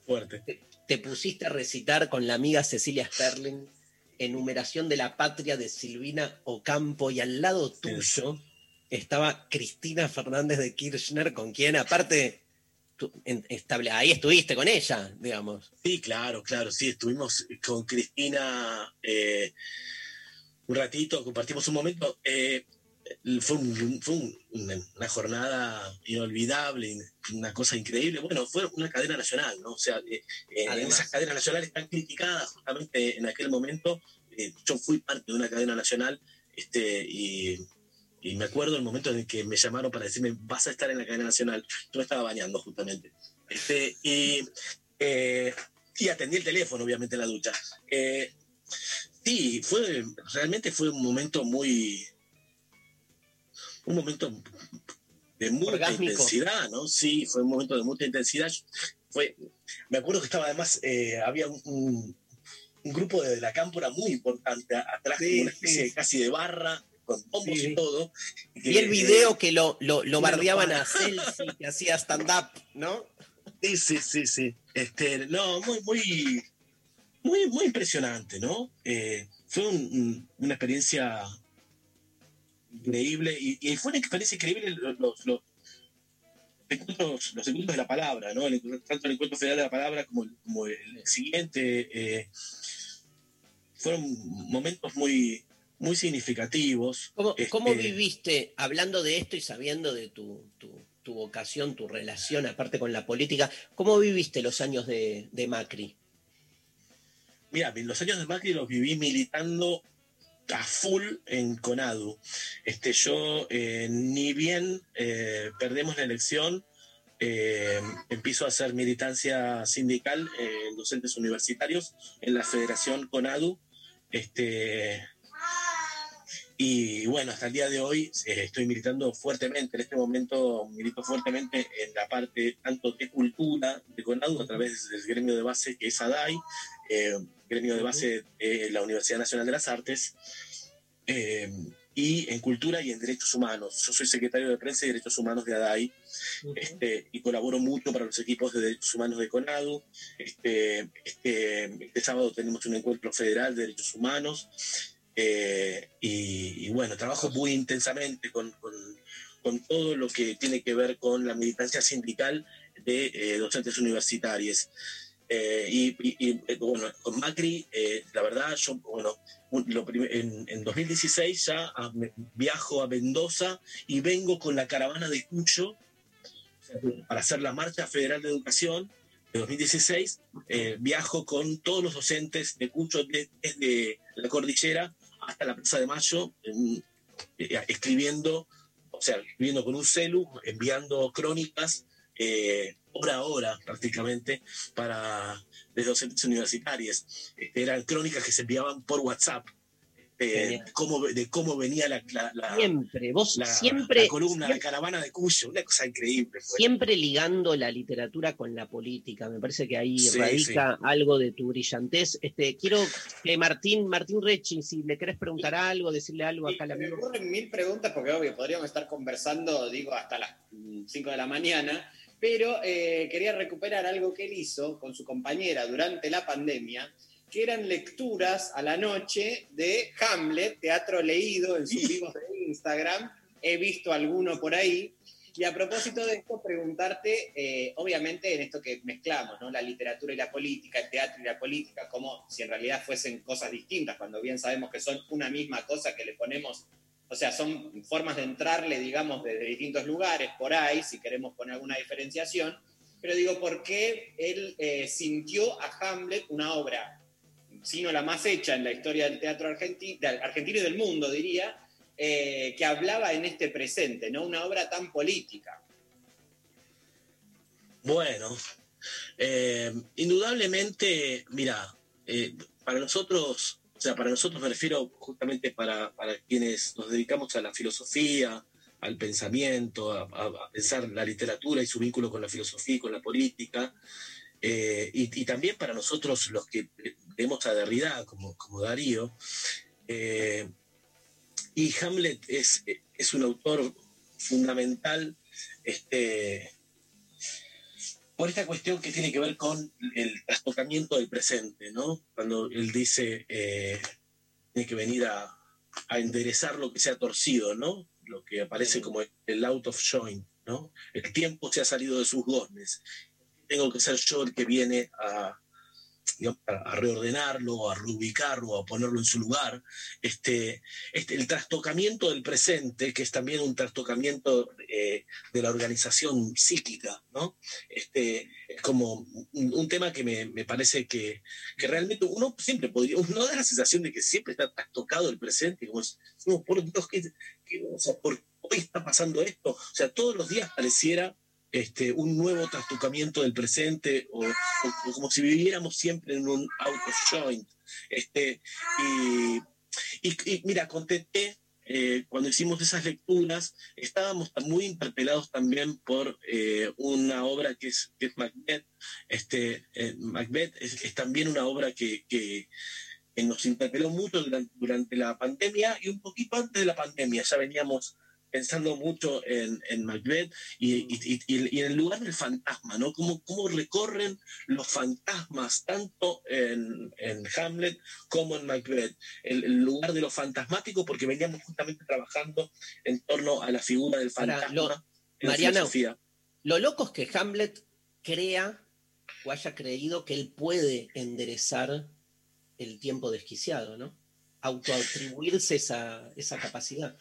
Fuerte. Te, te pusiste a recitar con la amiga Cecilia Sterling enumeración de la patria de Silvina Ocampo y al lado tuyo estaba Cristina Fernández de Kirchner, con quien aparte tú, en- estable, ahí estuviste con ella, digamos. Sí, claro, claro, sí, estuvimos con Cristina eh, un ratito, compartimos un momento. eh, fue un- fue un- una, jornada inolvidable, una cosa increíble. Bueno, fue una cadena nacional, ¿no? O sea, eh, eh, Además. esas cadenas nacionales tan criticadas justamente en aquel momento. eh, yo fui parte de una cadena nacional este, y, y me acuerdo el momento en el que me llamaron para decirme, vas a estar en la cadena nacional. Yo me estaba bañando justamente. Este, y, eh, y atendí el teléfono, obviamente, en la ducha. Sí, fue, realmente fue un momento muy... Un momento de mucha Orgásmico. intensidad, ¿no? Sí, fue un momento de mucha intensidad. Fue, me acuerdo que estaba además, eh, había un, un- un grupo de la cámpora muy importante atrás, Sí, como una especie sí. de- casi de barra, con bombos Sí. y todo. y el video que lo, lo, lo bardeaban a Celsi, que hacía stand-up, ¿no? Sí, sí, sí, sí. Este, no, muy, muy, muy, muy impresionante, ¿no? Eh, fue un- un- una experiencia increíble y, y fue una experiencia increíble los, los, los encuentros, los encuentros de la palabra, ¿no? El tanto el encuentro federal de la palabra como el, como el siguiente. eh, fueron momentos muy, muy significativos. ¿Cómo, Este, cómo viviste, hablando de esto y sabiendo de tu, tu- tu vocación, tu relación, aparte con la política, cómo viviste los años de, de Macri? Mira, los años de Macri los viví militando a full en Conadu. Este, yo, eh, ni bien eh, perdemos la elección, eh, empiezo a hacer militancia sindical eh, en docentes universitarios en la Federación Conadu. Este, y bueno, hasta el día de hoy eh, estoy militando fuertemente. En este momento milito fuertemente en la parte tanto de cultura de CONADU a través del gremio de base que es ADAI, eh, gremio de base de la Universidad Nacional de las Artes, eh, y en cultura y en derechos humanos. Yo soy secretario de prensa y derechos humanos de ADAI este, y colaboro mucho para los equipos de derechos humanos de CONADU. Este, este, este sábado tenemos un encuentro federal de derechos humanos. Eh, y, y bueno, trabajo muy intensamente con, con, con todo lo que tiene que ver con la militancia sindical de eh, docentes universitarios. Eh, y, y- y, eh, bueno, con Macri, eh, la verdad, yo, bueno, lo en, en 2016 ya a- viajo a Mendoza y vengo con la caravana de Cucho para hacer la Marcha Federal de Educación de 2016. eh, viajo con todos los docentes de Cucho de- desde la cordillera hasta la Plaza de Mayo, eh, escribiendo, o sea, escribiendo con un celu, enviando crónicas eh, hora a hora prácticamente para de docentes universitarias. Este, eran crónicas que se enviaban por WhatsApp. Eh, de, cómo, de cómo venía la, la- la- Siempre, vos la- siempre, la columna, siempre- la caravana de Cuyo, una cosa increíble. fue. siempre ligando la literatura con la política. Me parece que ahí Sí, radica algo de tu brillantez. Este, quiero que Martín, Martín Rechi, si le querés preguntar algo, decirle algo acá al Me amigo. ocurren mil preguntas porque obvio podríamos estar conversando, digo, hasta las 5 de la mañana, pero eh, quería recuperar algo que él hizo con su compañera durante la pandemia, que eran lecturas a la noche de Hamlet, teatro leído en sus vivos de Instagram. He visto alguno por ahí. Y a propósito de esto, preguntarte, eh, obviamente en esto que mezclamos, ¿no? La literatura y la política, el teatro y la política, como si en realidad fuesen cosas distintas, cuando bien sabemos que son una misma cosa que le ponemos, o sea, son formas de entrarle, digamos, desde distintos lugares, por ahí, si queremos poner alguna diferenciación. Pero digo, ¿por qué él eh, sintió a Hamlet una obra, sino la más hecha en la historia del teatro argenti- del- argentino y del mundo, diría, eh, que hablaba en este presente, ¿no? Una obra tan política. Bueno, eh, indudablemente, mira, eh, para nosotros, o sea, para nosotros me refiero justamente para, para quienes nos dedicamos a la filosofía, al pensamiento, a, pensar la literatura y su vínculo con la filosofía y con la política, y, y también para nosotros los que vemos a Derrida como, como Darío. eh, y Hamlet es, es un autor fundamental este, por esta cuestión que tiene que ver con el trastocamiento del presente, ¿no? Cuando él dice, eh, tiene que venir a, a enderezar lo que se ha torcido, ¿no? Lo que aparece como el out of joint, ¿no? El tiempo se ha salido de sus goznes. Tengo que ser yo el que viene a, digamos, a reordenarlo, a reubicarlo, a ponerlo en su lugar. Este, este, el trastocamiento del presente, que es también un trastocamiento eh, de la organización psíquica, ¿no? Este, es como un, un tema que me, me parece que, que realmente uno siempre podría, uno da la sensación de que siempre está trastocado el presente, como es, no, por Dios, ¿qué- qué- o sea, ¿por qué está pasando esto? O sea, todos los días pareciera este, un nuevo trastocamiento del presente o, o- o como si viviéramos siempre en un out of joint. Este, y, y- y mira, con TT, eh, cuando hicimos esas lecturas, estábamos muy interpelados también por eh, una obra que es, que es Macbeth. Este, eh, Macbeth es, es también una obra que- que nos interpeló mucho durante, durante la pandemia y un poquito antes de la pandemia. Ya veníamos pensando mucho en, en Macbeth y, y- y- y en el lugar del fantasma, ¿no? Cómo, cómo recorren los fantasmas tanto en, en Hamlet como en Macbeth. El, el lugar de lo fantasmático, porque veníamos justamente trabajando en torno a la figura del fantasma. lo- en Mariana, filosofía. Lo loco es que Hamlet crea o haya creído que él puede enderezar el tiempo desquiciado, ¿no? Autoatribuirse esa, esa capacidad.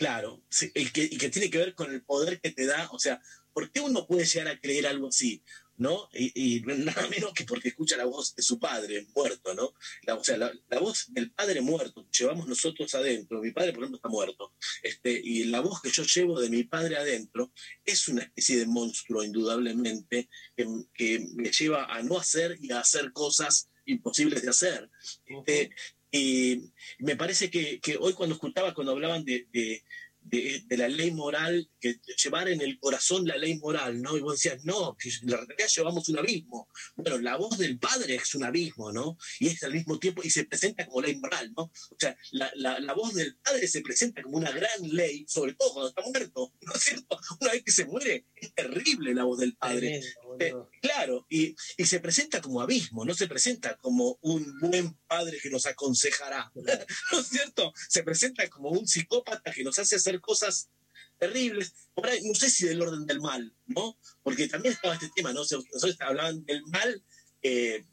Claro, y que tiene que ver con el poder que te da, o sea, ¿por qué uno puede llegar a creer algo así? ¿No? Y, nada menos que porque escucha la voz de su padre muerto, ¿no? La, o sea, la, voz del padre muerto llevamos nosotros adentro, mi padre, por ejemplo, está muerto, este, y la voz que yo llevo de mi padre adentro es una especie de monstruo, indudablemente, que, que me lleva a no hacer y a hacer cosas imposibles de hacer. Este, y me parece que, que hoy cuando escuchaba, cuando hablaban de, de- de- de la ley moral, que llevar en el corazón la ley moral, ¿no? Y vos decías, no, en la realidad llevamos un abismo. Bueno, la voz del padre es un abismo, ¿no? Y es al mismo tiempo, y se presenta como ley moral, ¿no? O sea, la, la- la voz del padre se presenta como una gran ley, sobre todo cuando está muerto, ¿no es cierto? Una vez que se muere, es terrible la voz del padre. Eh, claro, y, y se presenta como abismo, no se presenta como un buen padre que nos aconsejará, ¿no es cierto? Se presenta como un psicópata que nos hace hacer cosas terribles, por ahí, no sé si del orden del mal, ¿no? Porque también estaba este tema, ¿no? Nosotros hablaban del mal, eh,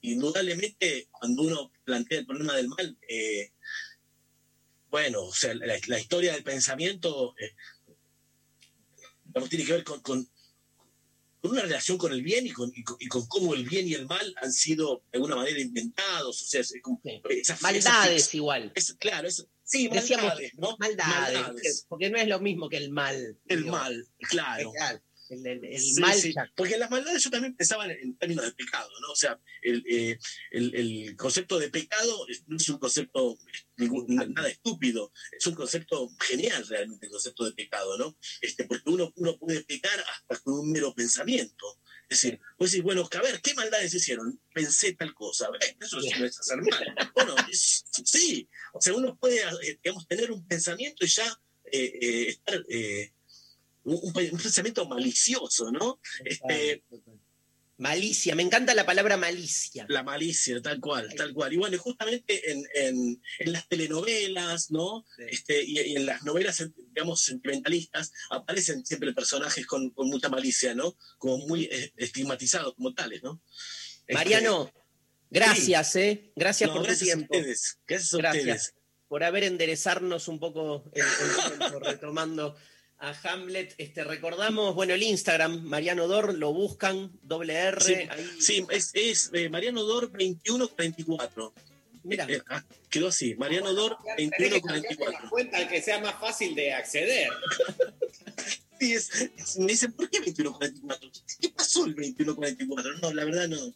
indudablemente cuando uno plantea el problema del mal, eh, bueno, o sea, la, la historia del pensamiento eh, digamos, tiene que ver con, con- con una relación con el bien y con, y con- y con cómo el bien y el mal han sido de alguna manera inventados. O sea, es como, Maldades igual. es- claro, es, sí, Decíamos maldades, ¿no? maldades, Maldades. porque no es lo mismo que el mal. El digo. mal, claro. El, el- el Sí, mal sí, Porque las maldades yo también pensaba en, en términos de pecado, ¿no? O sea, el, eh, el- concepto de pecado no es un concepto ningún- nada estúpido, es un concepto genial realmente el concepto de pecado, ¿no? Este, porque uno, uno puede pecar hasta con un mero pensamiento. Es decir, vos decís, bueno, a ver, ¿qué maldades hicieron? Pensé tal cosa. Eh, Eso sí no es hacer mal. Bueno, es- sí. O sea, uno puede, eh, digamos, tener un pensamiento y ya eh, eh, estar... eh, un, un pensamiento malicioso, ¿no? Este, Malicia, me encanta la palabra malicia. la malicia, tal cual, tal cual. Y bueno, justamente en, en- en las telenovelas, ¿no? Este, y, y en las novelas, digamos, sentimentalistas, aparecen siempre personajes con, con mucha malicia, ¿no? Como muy eh, estigmatizados como tales, ¿no? Este, Mariano, gracias, ¿eh? Gracias No, por gracias a tu tiempo. ustedes, gracias a Gracias ustedes. por haber enderezarnos un poco retomando a Hamlet. Este, recordamos, bueno, el Instagram, Mariano Dor, lo buscan, doble R. Sí, ahí. sí, es, es, eh, Mariano Dor 2144. Mira. Eh, ah, quedó así, Mariano Dor Tenés que cambiarle 2144. la cuenta que sea más fácil de acceder. Es- es- me dicen, ¿por qué 2144? ¿Qué pasó el 2144? No, la verdad no.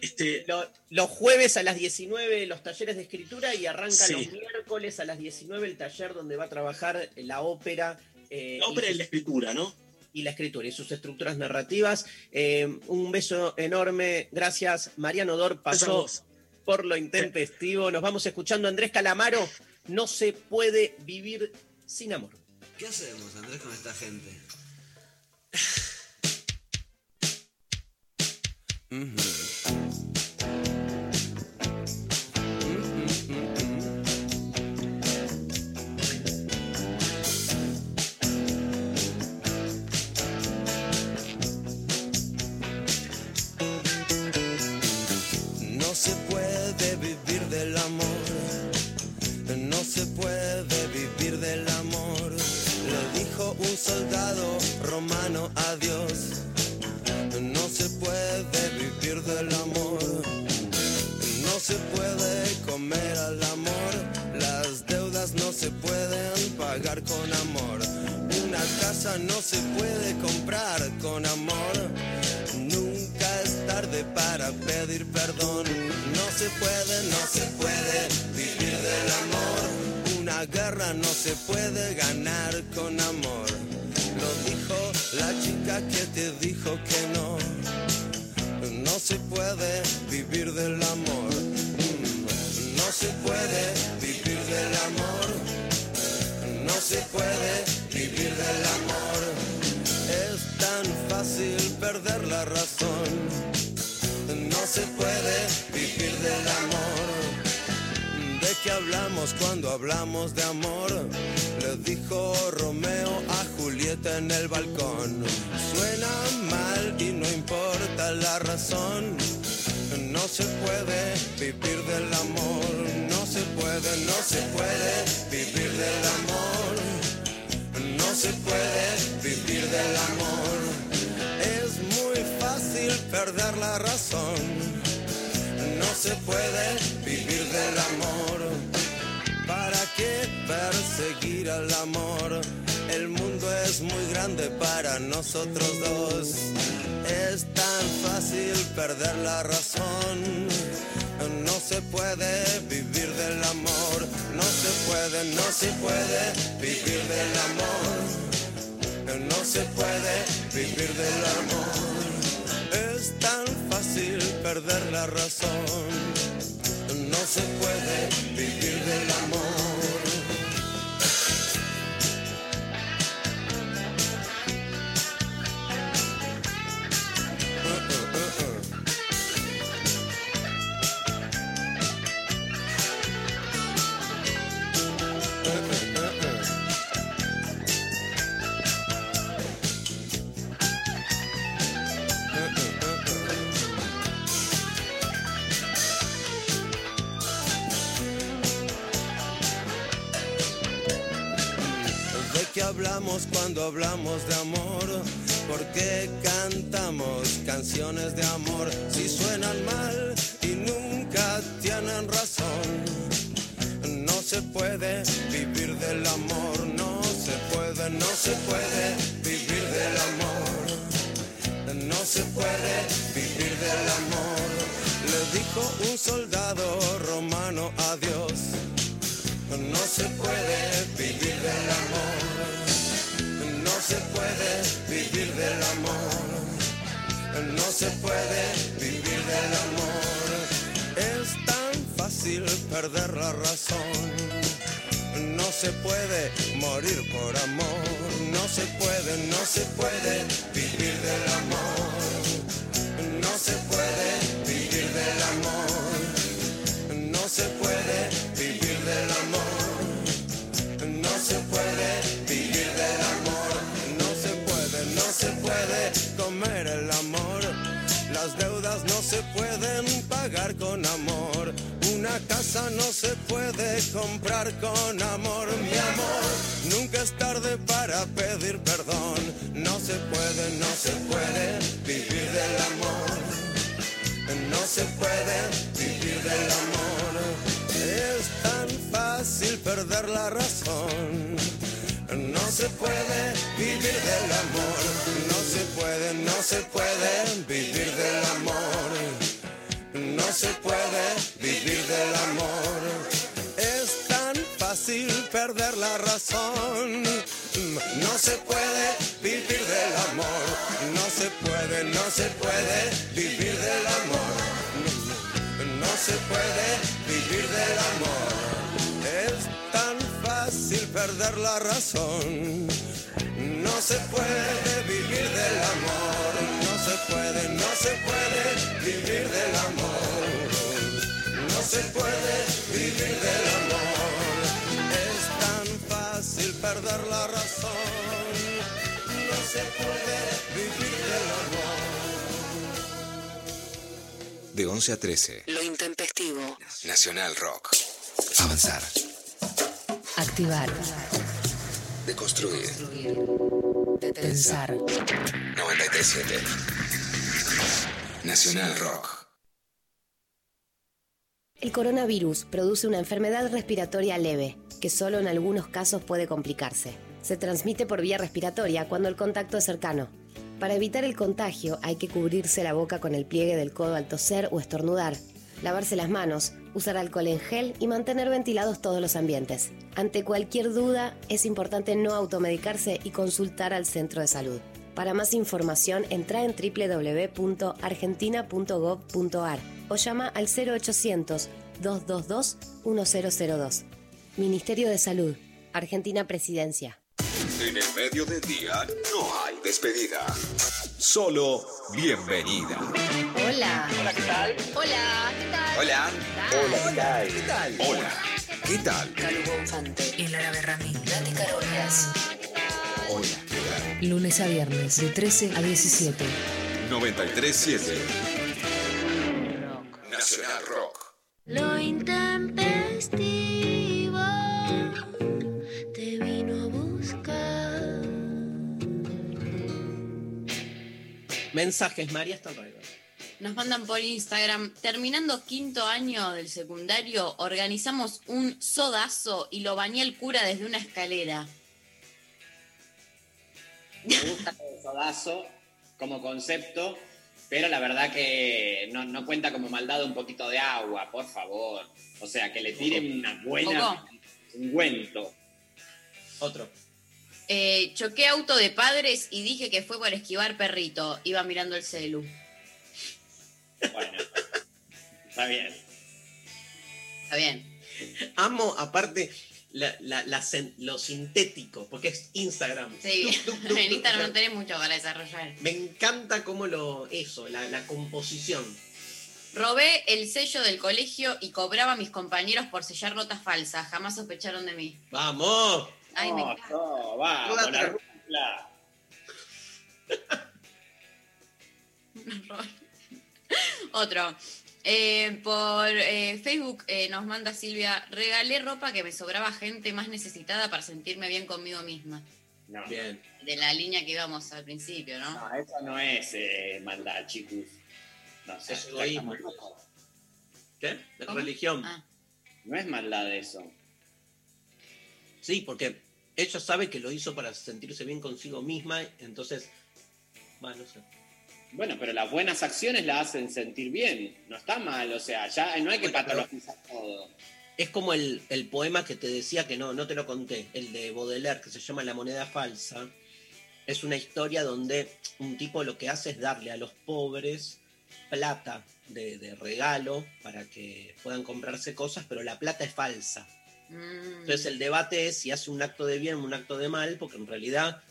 Este, Lo- los jueves a las 19 los talleres de escritura y arranca Sí. los miércoles a las 19 el taller donde va a trabajar la ópera. Eh, la ópera y la escritura, ¿no? y la escritura y sus estructuras narrativas. Eh, un beso enorme. Gracias. Mariano Dor pasó por lo intempestivo. Nos vamos escuchando Andrés Calamaro. No se puede vivir sin amor. ¿Qué hacemos, Andrés, con esta gente? No soldado romano a Dios. No se puede vivir del amor, no se puede comer al amor, las deudas no se pueden pagar con amor, una casa no se puede comprar con amor. Nunca es tarde para pedir perdón. No se puede, no se puede vivir del amor. Una guerra no se puede ganar con amor. Lo dijo la chica que te dijo que no. No se puede vivir del amor. Mm, No se puede vivir del amor. No se puede vivir del amor. Es tan fácil perder la razón. No se puede vivir del amor. ¿De qué hablamos cuando hablamos de amor? Le dijo Romeo a Julieta en el balcón. Suena mal y no importa la razón. No se puede vivir del amor. No se puede, no se puede vivir del amor. No se puede vivir del amor. Es muy fácil perder la razón. No se puede vivir del amor. ¿Para qué perseguir al amor? El mundo es muy grande para nosotros dos. Es tan fácil perder la razón. No se puede vivir del amor. No se puede, no se puede vivir del amor. No se puede vivir del amor. Es tan fácil perder la razón. No se puede vivir del amor. Hablamos de amor? ¿Por qué cantamos canciones de amor si suenan mal y nunca tienen razón? No se puede vivir del amor, no se puede, no se puede vivir del amor. No se puede vivir del amor. Le dijo un soldado romano a Dios. No se puede se puede vivir del amor. No se puede vivir del amor. Es tan fácil perder la razón. No se puede morir por amor. No se puede, no se puede vivir del amor. No se puede vivir del amor. No se puede Las deudas no se pueden pagar con amor. Una casa no se puede comprar con amor. Mi amor, nunca es tarde para pedir perdón. No se puede, no se puede vivir del amor. No se puede vivir del amor. Es tan fácil perder la razón. No se puede vivir del amor. No se puede, no se puede vivir del amor. No se puede vivir del amor. Es tan fácil perder la razón. No se puede vivir del amor. No se puede, no se puede vivir del amor. No se puede vivir del amor. Es tan fácil fácil perder la razón. No se puede vivir del amor, no se puede, no se puede vivir del amor. No se puede vivir del amor. Es tan fácil perder la razón. No se puede vivir del amor. De 11 a 13. Lo intempestivo. Nacional Rock. Avanzar. Activar. Deconstruir. Pensar. 937. Nacional Rock. El coronavirus produce una enfermedad respiratoria leve, que solo en algunos casos puede complicarse. Se transmite por vía respiratoria cuando el contacto es cercano. Para evitar el contagio hay que cubrirse la boca con el pliegue del codo al toser o estornudar, lavarse las manos, usar alcohol en gel y mantener ventilados todos los ambientes. Ante cualquier duda, es importante no automedicarse y consultar al centro de salud. Para más información, entra en www.argentina.gov.ar o llama al 0800-222-1002. Ministerio de Salud, Argentina Presidencia. En el medio del día no hay despedida. Solo bienvenida. Hola. Hola, ¿qué tal? Hola, ¿qué tal? Hola. Hola, ¿qué tal? Hola. ¿Qué tal? Calvo Infante. Y Lara Berrami. Nati Carolias. Hola. ¿Qué tal? Lunes a viernes de 13 a 17. 937. Nacional Rock. Lo intempestivo te vino a buscar. Mensajes, María, hasta luego. Nos mandan por Instagram, terminando quinto año del secundario, organizamos un sodazo y lo bañé el cura desde una escalera. Me gusta el sodazo como concepto, pero la verdad que no, no cuenta como maldad un poquito de agua, por favor. O sea, que le tiren una buena ungüento. Otro. Eh, choqué auto de padres y dije que fue por esquivar perrito. Iba mirando el celu. Bueno, está bien. Está bien. Amo, aparte, la- la- la lo sintético, porque es Instagram. Sí, Tuc, tuc, tuc, en. Instagram no tenés mucho para desarrollar. Me encanta cómo lo. Eso, la, la composición. Robé el sello del colegio y cobraba a mis compañeros por sellar notas falsas. Jamás sospecharon de mí. ¡Vamos! Ay, me No, no, va, Toda con la. Otro. Eh, por eh, Facebook eh, nos manda Silvia, regalé ropa que me sobraba gente más necesitada para sentirme bien conmigo misma. No, Bien. De la línea que íbamos al principio, ¿no? no, eso no es eh, maldad, chicos. No sé, Es egoísmo. ¿Qué? De ¿Cómo? religión. Ah. No es maldad eso. Sí, porque ella sabe que lo hizo para sentirse bien consigo misma, entonces. Bueno, no sé. Bueno, pero las buenas acciones la hacen sentir bien. No está mal, o sea, ya no hay que Bueno, patologizar todo. Es como el, el poema que te decía que no, no te lo conté, el de Baudelaire, que se llama La moneda falsa. Es una historia donde un tipo lo que hace es darle a los pobres plata de, de regalo para que puedan comprarse cosas, pero la plata es falsa. Mm. Entonces el debate es si hace un acto de bien o un acto de mal, porque en realidad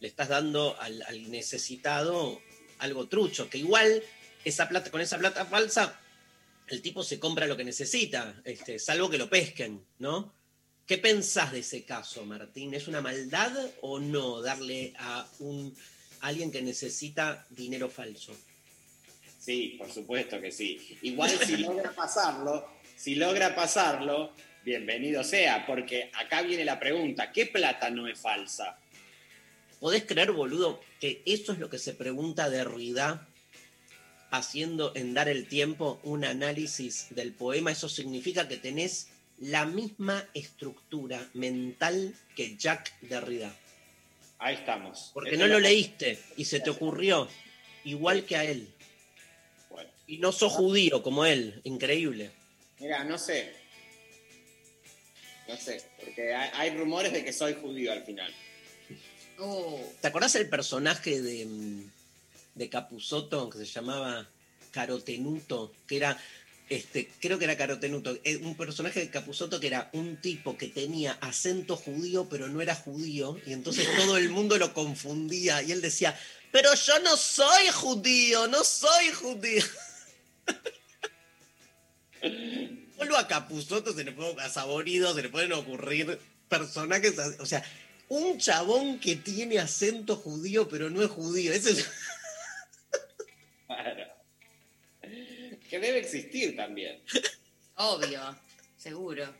le estás dando al, al necesitado algo trucho, que igual esa plata, con esa plata falsa, el tipo se compra lo que necesita, este, salvo que lo pesquen, ¿no? ¿Qué pensás de ese caso, Martín? ¿Es una maldad o no darle a un alguien que necesita dinero falso? Sí, por supuesto que sí. Igual si logra pasarlo, si logra pasarlo, bienvenido sea, porque acá viene la pregunta, ¿qué plata no es falsa? ¿Podés creer, boludo, que eso es lo que se pregunta Derrida haciendo en Dar el Tiempo un análisis del poema? Eso significa que tenés la misma estructura mental que Jacques Derrida. Ahí estamos. Porque Esto no lo lo- leíste y se te ocurrió igual que a él. Bueno. Y no sos judío como él, increíble. Mira, no sé. No sé, porque hay, hay rumores de que soy judío al final. ¿Te acordás el personaje de, mm, de Capuzoto que se llamaba Carotenuto? Que era este, creo que era Carotenuto, eh, un personaje de Capuzoto que era un tipo que tenía acento judío, pero no era judío, y entonces todo el mundo lo confundía, y él decía, pero yo no soy judío, no soy judío. Solo a Capuzoto se le pueden, a Saborido se le pueden ocurrir personajes, o sea, un chabón que tiene acento judío, pero no es judío, ese es... Claro. Que debe existir también. Obvio, seguro.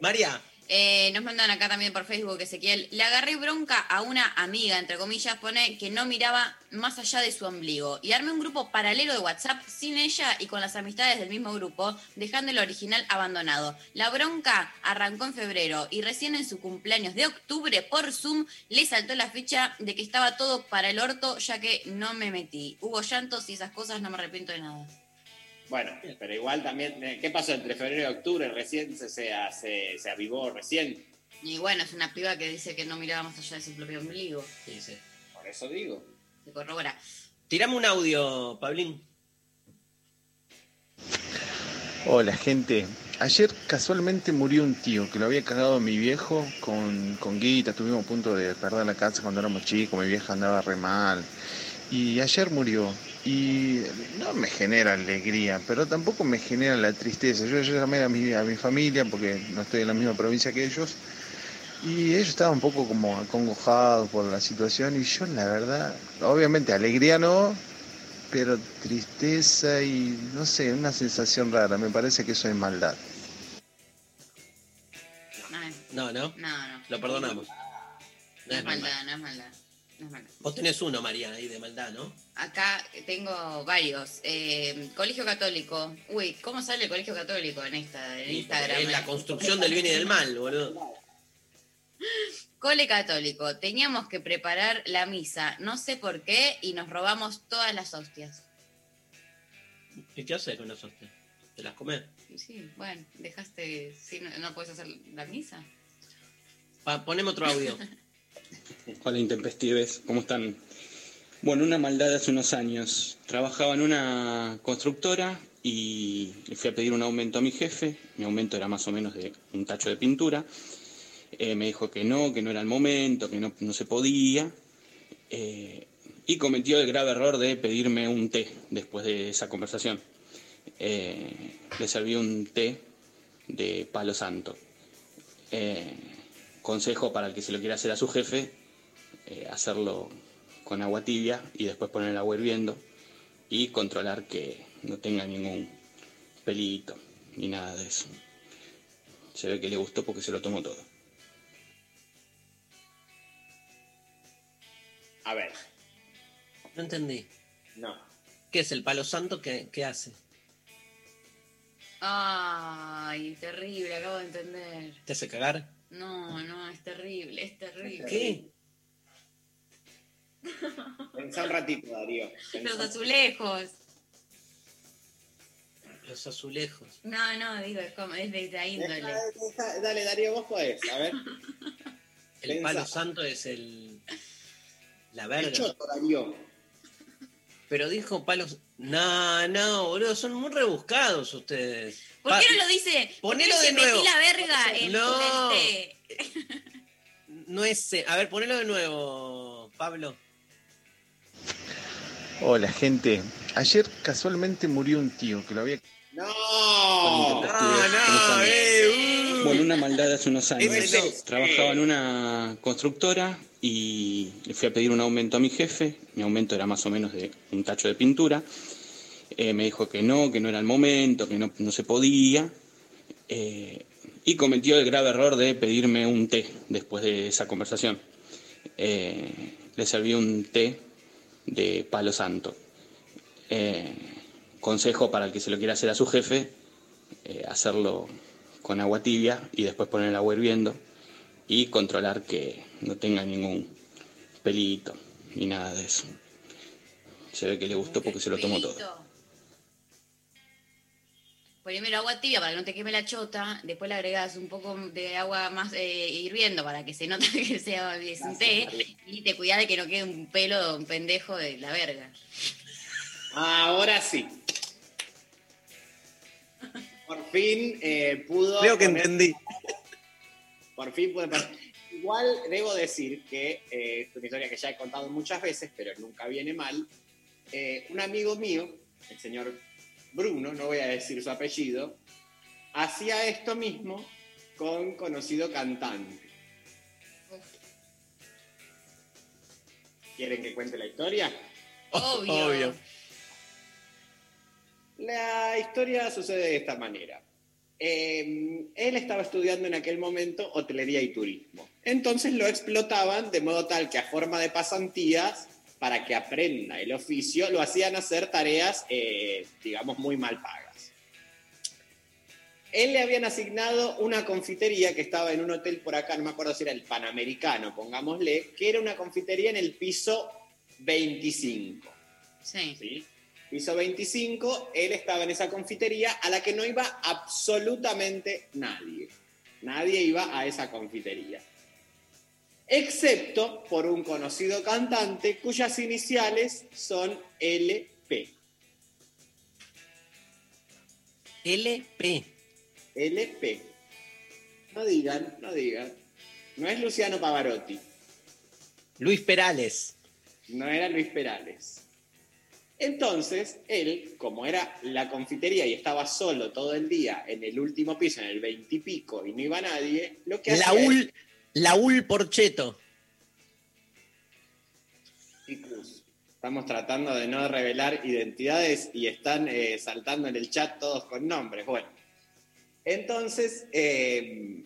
María, Eh, nos mandan acá también por Facebook, Ezequiel. Le agarré bronca a una amiga, entre comillas, pone que no miraba más allá de su ombligo. Y armé un grupo paralelo de WhatsApp sin ella y con las amistades del mismo grupo, dejando el original abandonado. La bronca arrancó en febrero y recién en su cumpleaños de octubre por Zoom le saltó la fecha de que estaba todo para el orto, ya que no me metí. Hubo llantos y esas cosas, no me arrepiento de nada. Bueno, pero igual también, eh, ¿qué pasó entre febrero y octubre? Recién se, se, se, se avivó, recién. Y bueno, es una piba que dice que no miraba más allá de su propio ombligo. Sí, sí. Por eso digo. Se corrobora. tirame un audio, Pablín. Hola gente, ayer casualmente murió un tío que lo había cagado mi viejo con, con guita, estuvimos a punto de perder la casa cuando éramos chicos, mi vieja andaba re mal y ayer murió y no me genera alegría, pero tampoco me genera la tristeza. Yo, yo llamé a mi, a mi familia porque no estoy en la misma provincia que ellos y ellos estaban un poco como acongojados por la situación y yo la verdad, obviamente alegría no, pero tristeza y no sé, una sensación rara. Me parece que eso es maldad. No, no. No, no. Lo perdonamos. No es maldad, no es maldad. Vos tenés uno, María, ahí de maldad, ¿no? Acá tengo varios. Eh, colegio Católico. Uy, ¿cómo sale el Colegio Católico en esta en Instagram? Es la construcción del bien y del mal, boludo. Cole Católico. Teníamos que preparar la misa, no sé por qué, y nos robamos todas las hostias. ¿Y qué haces con las hostias? ¿Te las comés? Sí, bueno, dejaste. Si no, no puedes hacer la misa. Pa, poneme otro audio. Hola Intempestives, ¿cómo están? Bueno, una maldad hace unos años. Trabajaba en una constructora y fui a pedir un aumento a mi jefe. Mi aumento era más o menos de un tacho de pintura. Eh, me dijo que no, que no era el momento, que no, no se podía. Eh, y cometió el grave error de pedirme un té después de esa conversación. Eh, le serví un té de palo santo. Consejo para el que se lo quiera hacer a su jefe, eh, hacerlo con agua tibia y después poner el agua hirviendo y controlar que no tenga ningún pelito ni nada de eso. Se ve que le gustó porque se lo tomó todo. A ver, No entendí. no. ¿Qué es el palo santo? ¿Qué, qué hace? Ay, terrible, acabo de entender. ¿Te hace cagar? No, no, es terrible, es terrible. ¿Qué? Pensá un ratito, Darío. Los azulejos. Los azulejos. No, no, digo, es como, es de esa índole. Deja- deja- dale, Darío, vos podés. A ver. El Pensá. palo santo es el. La El verga. choto, Darío. Pero dijo palos. No, no, boludo, son muy rebuscados ustedes. ¿Por Pa- qué no lo dice? ¿Por qué Ponelo de nuevo. Metí la verga en No. el té? No es. eh, A ver, ponelo de nuevo, Pablo. Hola gente, ayer casualmente murió un tío que lo había... No, ¿Cómo están? uh. Bueno, una maldad hace unos años. Trabajaba en una constructora y le fui a pedir un aumento a mi jefe. Mi aumento era más o menos de un tacho de pintura. Eh, me dijo que no, que no era el momento, que no, no se podía. Eh, y cometió el grave error de pedirme un té después de esa conversación. Eh, le serví un té de palo santo. Eh, consejo para el que se lo quiera hacer a su jefe, eh, hacerlo con agua tibia y después poner el agua hirviendo y controlar que no tenga ningún pelito ni nada de eso. Se ve que le gustó porque se lo tomó todo. Primero agua tibia para que no te queme la chota, después le agregas un poco de agua más eh, hirviendo para que se note que sea es un té y te cuidas de que no quede un pelo de un pendejo de la verga. Ahora sí. Por fin eh, pudo. Creo que poner- entendí. Por fin pude. Igual debo decir que eh, es una historia que ya he contado muchas veces, pero nunca viene mal. Eh, un amigo mío, el señor Bruno, no voy a decir su apellido, hacía esto mismo con conocido cantante. ¿Quieren que cuente la historia? Obvio. Obvio. La historia sucede de esta manera. Eh, él estaba estudiando en aquel momento hotelería y turismo. Entonces lo explotaban de modo tal que a forma de pasantías, para que aprenda el oficio, lo hacían hacer tareas, eh, digamos, muy mal pagas. Él le habían asignado una confitería que estaba en un hotel por acá, no me acuerdo si era el Panamericano, pongámosle, que era una confitería en el piso 25. Sí. ¿sí? Piso 25, él estaba en esa confitería a la que no iba absolutamente nadie. Nadie iba a esa confitería. Excepto por un conocido cantante cuyas iniciales son LP. LP. LP. No digan, no digan. No es Luciano Pavarotti. Luis Perales. No era Luis Perales. Entonces, él, como era la confitería y estaba solo todo el día en el último piso, en el veintipico, y no iba nadie, lo que hacía Laúl, Laúl Porcheto. Chicos, Estamos tratando de no revelar identidades y están eh, saltando en el chat todos con nombres. Bueno, entonces eh,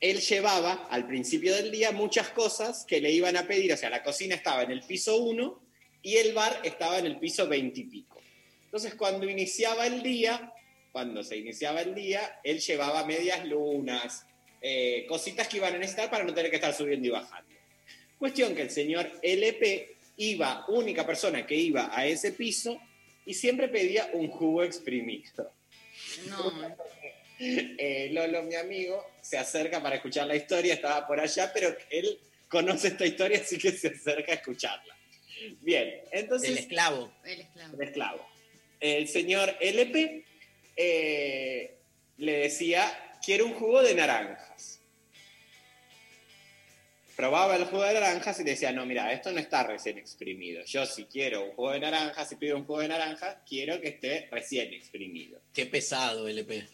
él llevaba al principio del día muchas cosas que le iban a pedir. O sea, la cocina estaba en el piso 1 y el bar estaba en el piso 20 y pico. Entonces, cuando iniciaba el día, cuando se iniciaba el día, él llevaba medias lunas, eh, cositas que iban a necesitar para no tener que estar subiendo y bajando. Cuestión que el señor LP iba, única persona que iba a ese piso, y siempre pedía un jugo exprimido. No. Eh, Lolo, mi amigo, se acerca para escuchar la historia, estaba por allá, pero él conoce esta historia, así que se acerca a escucharla. Bien, entonces... El esclavo. El esclavo. El esclavo. El señor LP eh, le decía, quiero un jugo de naranjas. Probaba el jugo de naranjas y decía, no, mira, esto no está recién exprimido. Yo si quiero un jugo de naranjas, si pido un jugo de naranjas, quiero que esté recién exprimido. Qué pesado, LP.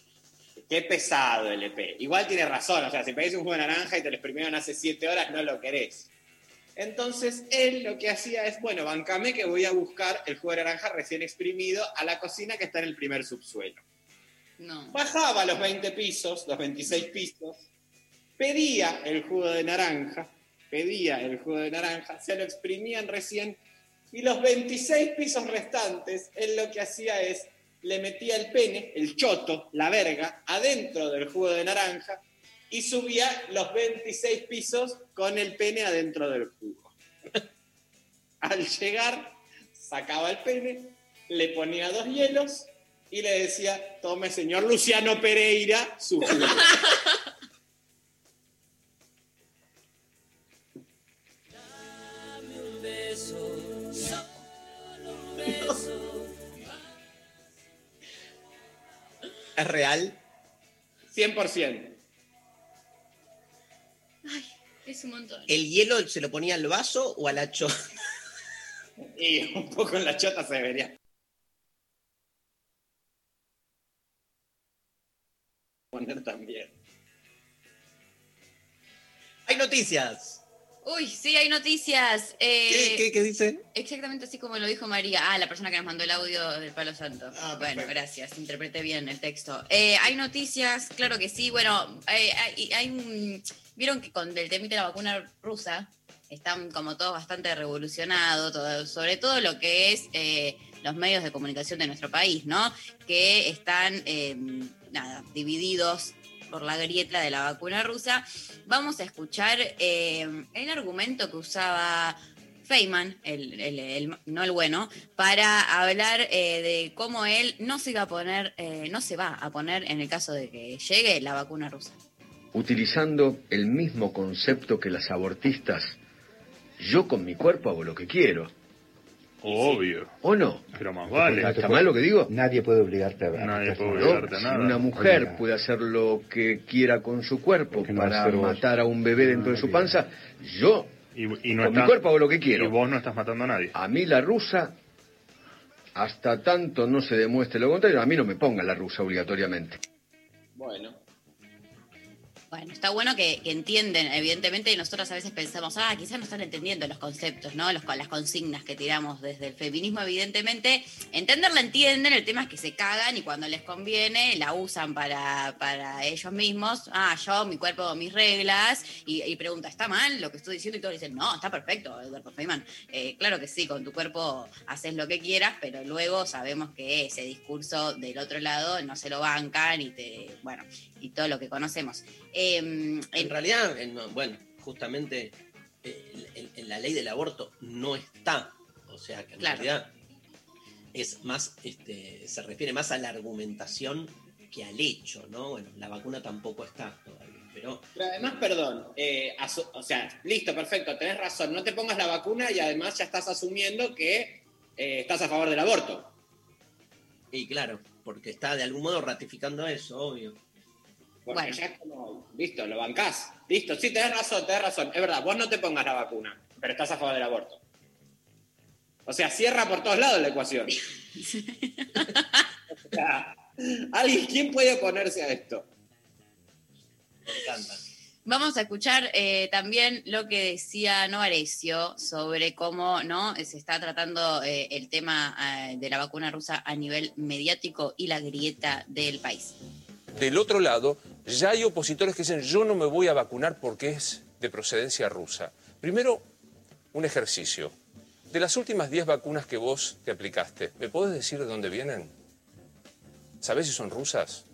Qué pesado LP. Igual tiene razón, o sea, si pedís un jugo de naranja y te lo exprimieron hace siete horas, no lo querés. Entonces él lo que hacía es, bueno, bancame que voy a buscar el jugo de naranja recién exprimido a la cocina que está en el primer subsuelo. No. Bajaba los 20 pisos, los 26 pisos, pedía el jugo de naranja, pedía el jugo de naranja, se lo exprimían recién y los 26 pisos restantes, él lo que hacía es, le metía el pene, el choto, la verga, adentro del jugo de naranja y subía los 26 pisos con el pene adentro del jugo. Al llegar, sacaba el pene, le ponía dos hielos y le decía, tome señor Luciano Pereira su jugo. ¿Es real? 100%. Es un montón. ¿El hielo se lo ponía al vaso o a la cho? Y un poco en la chota se debería poner también. Hay noticias. Uy, sí, hay noticias. Eh, ¿Qué, qué, qué dice? Exactamente así como lo dijo María. Ah, la persona que nos mandó el audio del Palo Santo. Ah, bueno, gracias. Interpreté bien el texto. Eh, hay noticias, claro que sí. Bueno, hay, hay un- Vieron que con el temita de la vacuna rusa están como todos bastante revolucionados, todo- sobre todo lo que es eh, los medios de comunicación de nuestro país, ¿no? Que están, eh, nada, divididos por la grieta de la vacuna rusa. Vamos a escuchar eh, el argumento que usaba Feynman, no el bueno, para hablar eh, de cómo él no se iba a poner, eh, no se va a poner en el caso de que llegue la vacuna rusa. utilizando el mismo concepto que las abortistas. Yo con mi cuerpo hago lo que quiero. Obvio. ¿O no? Pero más vale. ¿Está mal lo que digo? Nadie puede obligarte a Nadie puede obligarte a Si nada. una mujer puede hacer lo que quiera con su cuerpo no para matar a un bebé dentro de su panza, yo Y, y no con mi cuerpo hago lo que quiero. Y vos no estás matando a nadie. A mí la rusa, hasta tanto no se demuestre lo contrario, a mí no me ponga la rusa obligatoriamente. Bueno. Bueno, está bueno que, que entienden, evidentemente, y nosotros a veces pensamos, ah, quizás no están entendiendo los conceptos, ¿no? Los, las consignas que tiramos desde el feminismo, evidentemente, entenderla entienden, el tema es que se cagan y cuando les conviene la usan para, para ellos mismos, ah, yo, mi cuerpo, mis reglas, y, pregunta, ¿está mal lo que estoy diciendo? Y todos dicen, no, está perfecto, Eduardo Feynman. Eh, claro que sí, con tu cuerpo haces lo que quieras, pero luego sabemos que ese discurso del otro lado no se lo bancan y te, bueno, y todo lo que conocemos. Em, En realidad, en- no, bueno, justamente eh, en, en la ley del aborto no está. O sea que en Claro. realidad es más, este, se refiere más a la argumentación que al hecho, ¿no? Bueno, la vacuna tampoco está todavía, pero Pero además, perdón, eh, asu- o sea, listo, perfecto, tenés razón, no te pongas la vacuna y además ya estás asumiendo que eh, estás a favor del aborto. Y claro, porque está de algún modo ratificando eso, obvio. Porque Bueno. ya es como, listo, lo bancás. Listo, sí, tenés razón, tenés razón. Es verdad, vos no te pongas la vacuna, pero estás a favor del aborto. O sea, cierra por todos lados la ecuación. o sea, ¿alguien, ¿quién puede oponerse a esto? Me encanta. Vamos a escuchar eh, también lo que decía Novarecio sobre cómo no se está tratando eh, el tema eh, de la vacuna rusa a nivel mediático y la grieta del país. Del otro lado, ya hay opositores que dicen yo no me voy a vacunar porque es de procedencia rusa. Primero, un ejercicio. De las últimas 10 vacunas que vos te aplicaste, ¿me podés decir de dónde vienen? ¿Sabés si son rusas?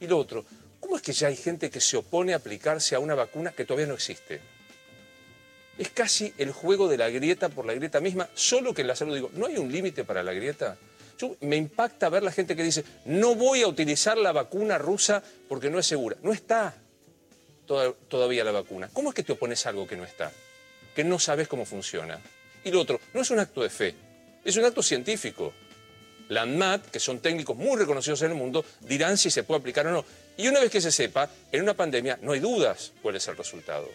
Y lo otro, ¿cómo es que ya hay gente que se opone a aplicarse a una vacuna que todavía no existe? Es casi el juego de la grieta por la grieta misma, solo que en la salud digo, ¿no hay un límite para la grieta? Me impacta ver la gente que dice, no voy a utilizar la vacuna rusa porque no es segura. No está toda- todavía la vacuna. ¿Cómo es que te opones a algo que no está? Que no sabes cómo funciona. Y lo otro, no es un acto de fe, es un acto científico. La que son técnicos muy reconocidos en el mundo, dirán si se puede aplicar o no. Y una vez que se sepa, en una pandemia no hay dudas cuál es el resultado.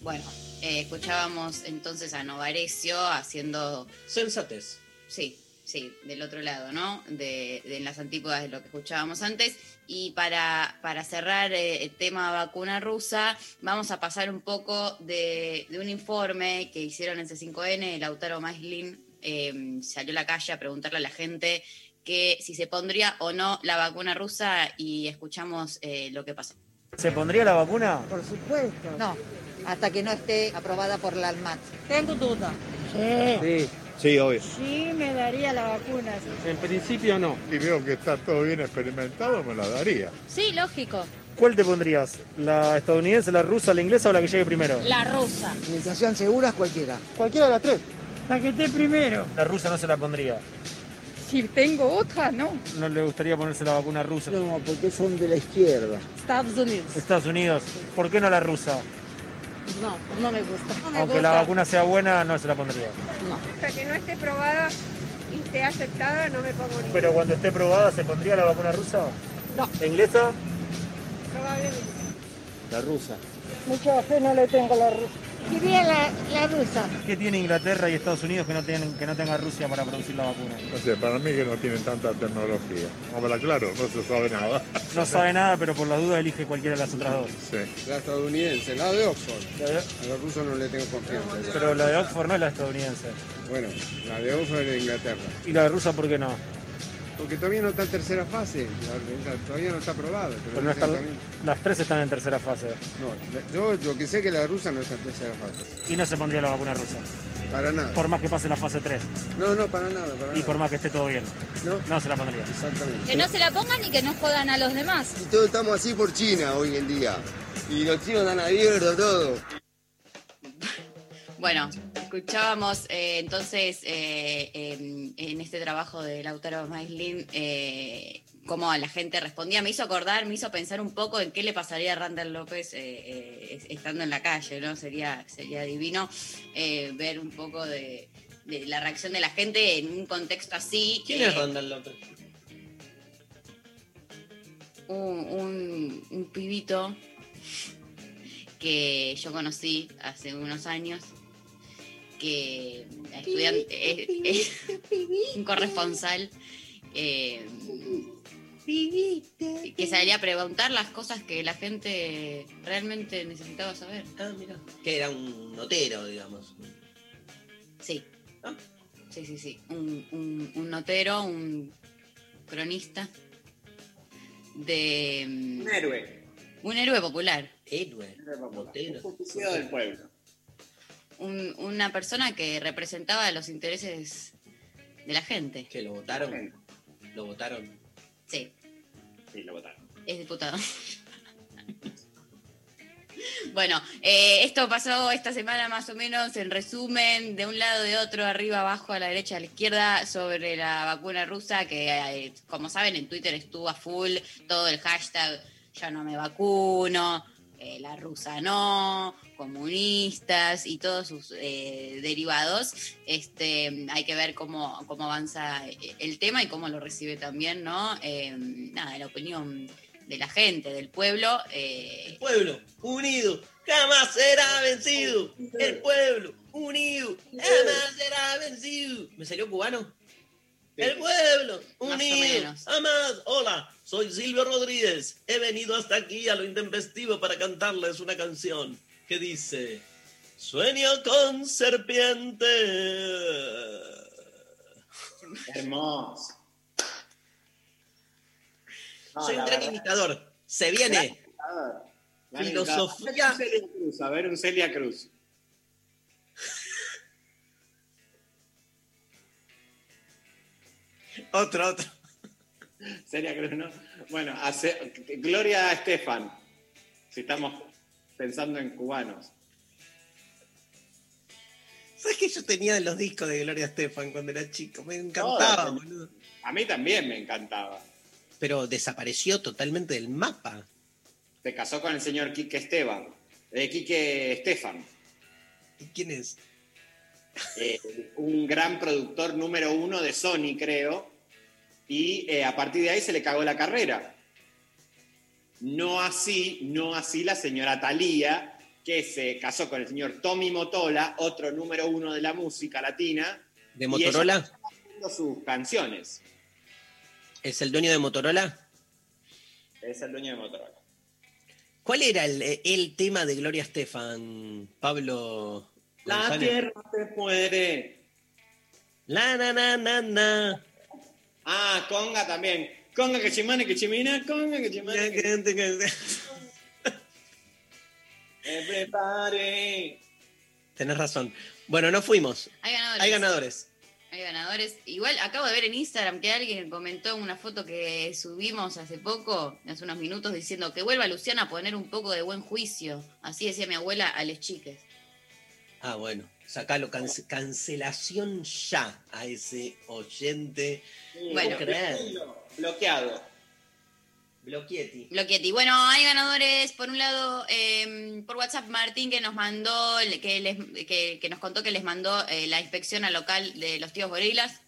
Bueno, eh, escuchábamos entonces a Novarecio haciendo... Sensatez. Sí, sí, del otro lado, ¿no? De, de las antípodas de lo que escuchábamos antes. Y para, para cerrar eh, el tema vacuna rusa, vamos a pasar un poco de, de un informe que hicieron en C5N, Lautaro Maislin eh, salió a la calle a preguntarle a la gente que si se pondría o no la vacuna rusa y escuchamos eh, lo que pasó. ¿Se pondría la vacuna? Por supuesto. No, hasta que no esté aprobada por la ALMAT. Tengo duda. Sí, sí, obvio. Sí, me daría la vacuna. En principio no. Y veo que está todo bien experimentado, me la daría. Sí, lógico. ¿Cuál te pondrías? ¿La estadounidense, la rusa, la inglesa o la que llegue primero? La rusa. Mientras sean seguras, cualquiera. Cualquiera de las tres. La que esté primero. La rusa no se la pondría. Si tengo otra, no. No le gustaría ponerse la vacuna rusa. No, porque son de la izquierda. Estados Unidos. Estados Unidos. ¿Por qué no la rusa? No, no me gusta. No me Aunque gusta. la vacuna sea buena, no se la pondría. No. Hasta que no esté probada y esté aceptada, no me pongo ninguna. Pero cuando esté probada, ¿se pondría la vacuna rusa? No. ¿La inglesa? Probablemente. La rusa. Mucha fe no le tengo a la rusa. Diría la, la rusa. ¿Qué tiene Inglaterra y Estados Unidos que no, tienen, que no tenga Rusia para producir la vacuna? No sé, para mí que no tienen tanta tecnología. Habla claro, no se sabe nada. No sabe nada, pero por las dudas elige cualquiera de las otras dos. Sí. La estadounidense, la de Oxford. A la rusa no le tengo confianza. Pero la de Oxford no es la estadounidense. Bueno, la de Oxford es de Inglaterra. ¿Y la de rusa por qué no? Porque todavía no está en tercera fase, todavía no está aprobada. Pero no las tres están en tercera fase. No, yo lo que sé es que la rusa no está en tercera fase. Y no se pondría la vacuna rusa. Para nada. Por más que pase la fase 3. No, no, para nada, para Y nada. por más que esté todo bien. No, no se la pondría. Exactamente. Que no se la pongan y que no jodan a los demás. Y todos estamos así por China hoy en día. Y los chinos están abiertos, todo. Bueno, escuchábamos eh, entonces eh, en, en este trabajo de Lautaro Maislin, eh, cómo la gente respondía. Me hizo acordar, me hizo pensar un poco en qué le pasaría a Randall López eh, eh, es- estando en la calle, ¿no? Sería, sería divino eh, ver un poco de, de la reacción de la gente en un contexto así. ¿Quién es Randall López? un, un- un pibito que yo conocí hace unos años, que estudiante, es, es un corresponsal eh, que salía a preguntar las cosas que la gente realmente necesitaba saber. Ah, mira. Que era un notero, digamos. Sí. Sí, sí, sí. Un, un- un notero, un cronista de... Un héroe. Un héroe popular. Héroe. Notero. Justiciero del pueblo. Un- una persona que representaba los intereses de la gente. ¿Que lo votaron? ¿Lo votaron? Sí, Sí, lo votaron. es diputado. Bueno, eh, esto pasó esta semana más o menos en resumen, de un lado, de otro, arriba, abajo, a la derecha, a la izquierda, sobre la vacuna rusa, que eh, como saben en Twitter estuvo a full todo el hashtag ya no me vacuno, eh, la rusa no, comunistas y todos sus eh, derivados. Este, hay que ver cómo, cómo avanza eh, el tema y cómo lo recibe también, ¿no? Eh, nada, la opinión de la gente, del pueblo. eh, Pueblo unido jamás será vencido. El pueblo unido jamás será vencido. ¿Me salió cubano? El pueblo Más o unido menos. jamás. Hola, soy Silvio Rodríguez. He venido hasta aquí a lo intempestivo para cantarles una canción que dice: Sueño con serpiente. Hermoso. No, Soy un gran verdad. imitador. Se viene. Filosofía. Un Cruz, a ver, un Celia Cruz. Otro, otro. Celia Cruz, ¿no? Bueno, hace- Gloria Estefan. Si estamos pensando en cubanos. ¿Sabes que yo tenía los discos de Gloria Estefan cuando era chico? Me encantaba, boludo. A mí también me encantaba. Pero desapareció totalmente del mapa. Se casó con el señor Quique Esteban. De Quique Estefan. ¿Y quién es? eh, un gran productor número uno de Sony, creo, y eh, a partir de ahí se le cagó la carrera. No así, no así la señora Thalía, que se casó con el señor Tommy Motola, otro número uno de la música latina. ¿De y Motorola? ella está haciendo sus canciones. ¿Es el dueño de Motorola? Es el dueño de Motorola. ¿Cuál era el, el tema de Gloria Estefan, Pablo? La tierra se muere. La na na na na. Ah, conga también. Conga que chimane que chimina, conga que chimane que Everybody. Tenés razón. Bueno, no fuimos. hay ganadores. Hay ganadores. Hay ganadores. Igual acabo de ver en Instagram que alguien comentó una foto que subimos hace poco, hace unos minutos, diciendo que vuelva Luciana a poner un poco de buen juicio. Así decía mi abuela a les chiques. Ah, bueno. Sacalo. cance- cancelación ya a ese oyente. Bueno. Creer. Bloqueado. Bloquietti. Bloquetti. Bueno, hay ganadores. Por un lado, eh, por WhatsApp, Martín que nos mandó, que, les, que, que nos contó que les mandó eh, la inspección al local de los tíos gorilas.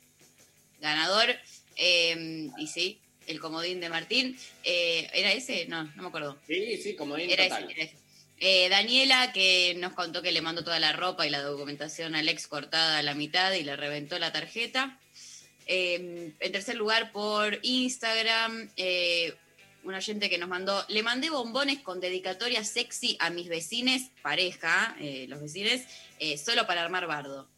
Ganador. Eh, y sí, el comodín de Martín. Eh, ¿Era ese? No, no me acuerdo. Sí, sí, como Era total. ese, era ese. Eh, Daniela, que nos contó que le mandó toda la ropa y la documentación al ex cortada a la mitad y le reventó la tarjeta. Eh, en tercer lugar, por Instagram, eh, un oyente que nos mandó, le mandé bombones con dedicatoria sexy a mis vecines, pareja, eh, los vecines, eh, solo para armar bardo.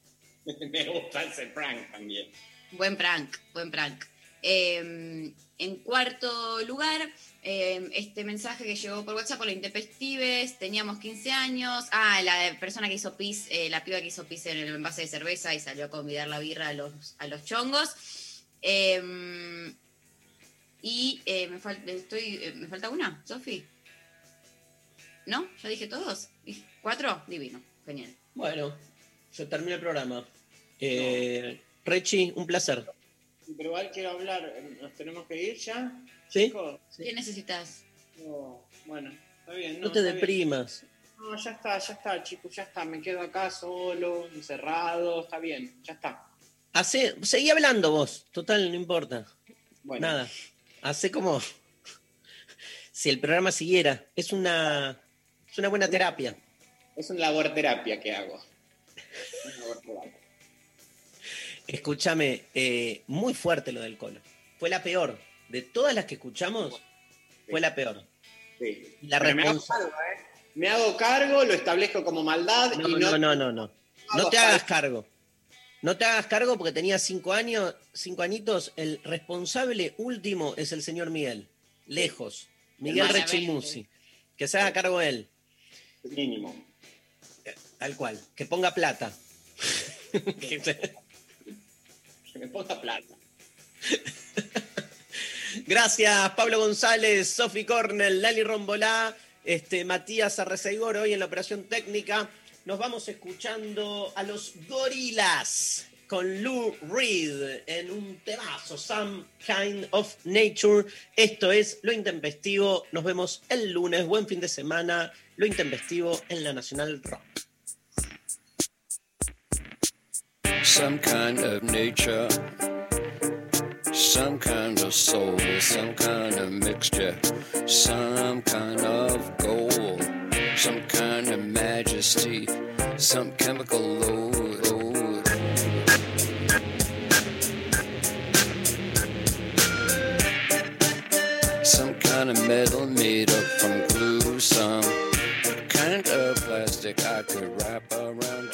Me gusta ese prank también. Buen prank, buen prank. Eh, en cuarto lugar, eh, este mensaje que llegó por WhatsApp con los intempestives, teníamos 15 años. Ah, la persona que hizo pis, eh, la piba que hizo pis en el envase de cerveza y salió a convidar la birra a los, a los chongos. Eh, y eh, me, fal- estoy, me falta una, Sofi. ¿No? ¿Ya dije todos? ¿Cuatro? Divino, genial. Bueno, se termina el programa. Eh, Rechi, un placer. Pero igual quiero hablar, ¿nos tenemos que ir ya? ¿Sí? ¿Qué necesitas? No, bueno, está bien. No te bien. deprimas. No, ya está, ya está, chicos, ya está. Me quedo acá solo, encerrado, está bien, ya está. Hace, seguí hablando vos, total, no importa. Bueno. Nada. Hace como si el programa siguiera. Es una, es una buena terapia. Es una laborterapia que hago. Una laborterapia. Escúchame, eh, muy fuerte lo del colo. Fue la peor. De todas las que escuchamos, fue la peor. Sí. La Pero me, hago responsa- cargo, ¿eh? me hago cargo, lo establezco como maldad No, y no, no. no, no, no. No te hagas cargo. No te hagas cargo porque tenía cinco años, cinco añitos. El responsable último es el señor Miguel. Lejos. Miguel. Rechimusi. Que se haga cargo él. Mínimo. Tal cual. Que ponga plata. Que me ponga plata. Gracias, Pablo González, Sofi Cornell, Lali Rombolá, este, Matías Arreceigor hoy en la operación técnica. Nos vamos escuchando a los gorilas con Lou Reed en un temazo, Some Kind of Nature. Esto es Lo Intempestivo. Nos vemos el lunes. Buen fin de semana. Lo Intempestivo en la Nacional Rock. Some kind of nature, some kind of soul, some kind of mixture, some kind of gold, some kind of majesty, some chemical load. load. Some kind of metal made up from glue, some kind of plastic I could wrap around.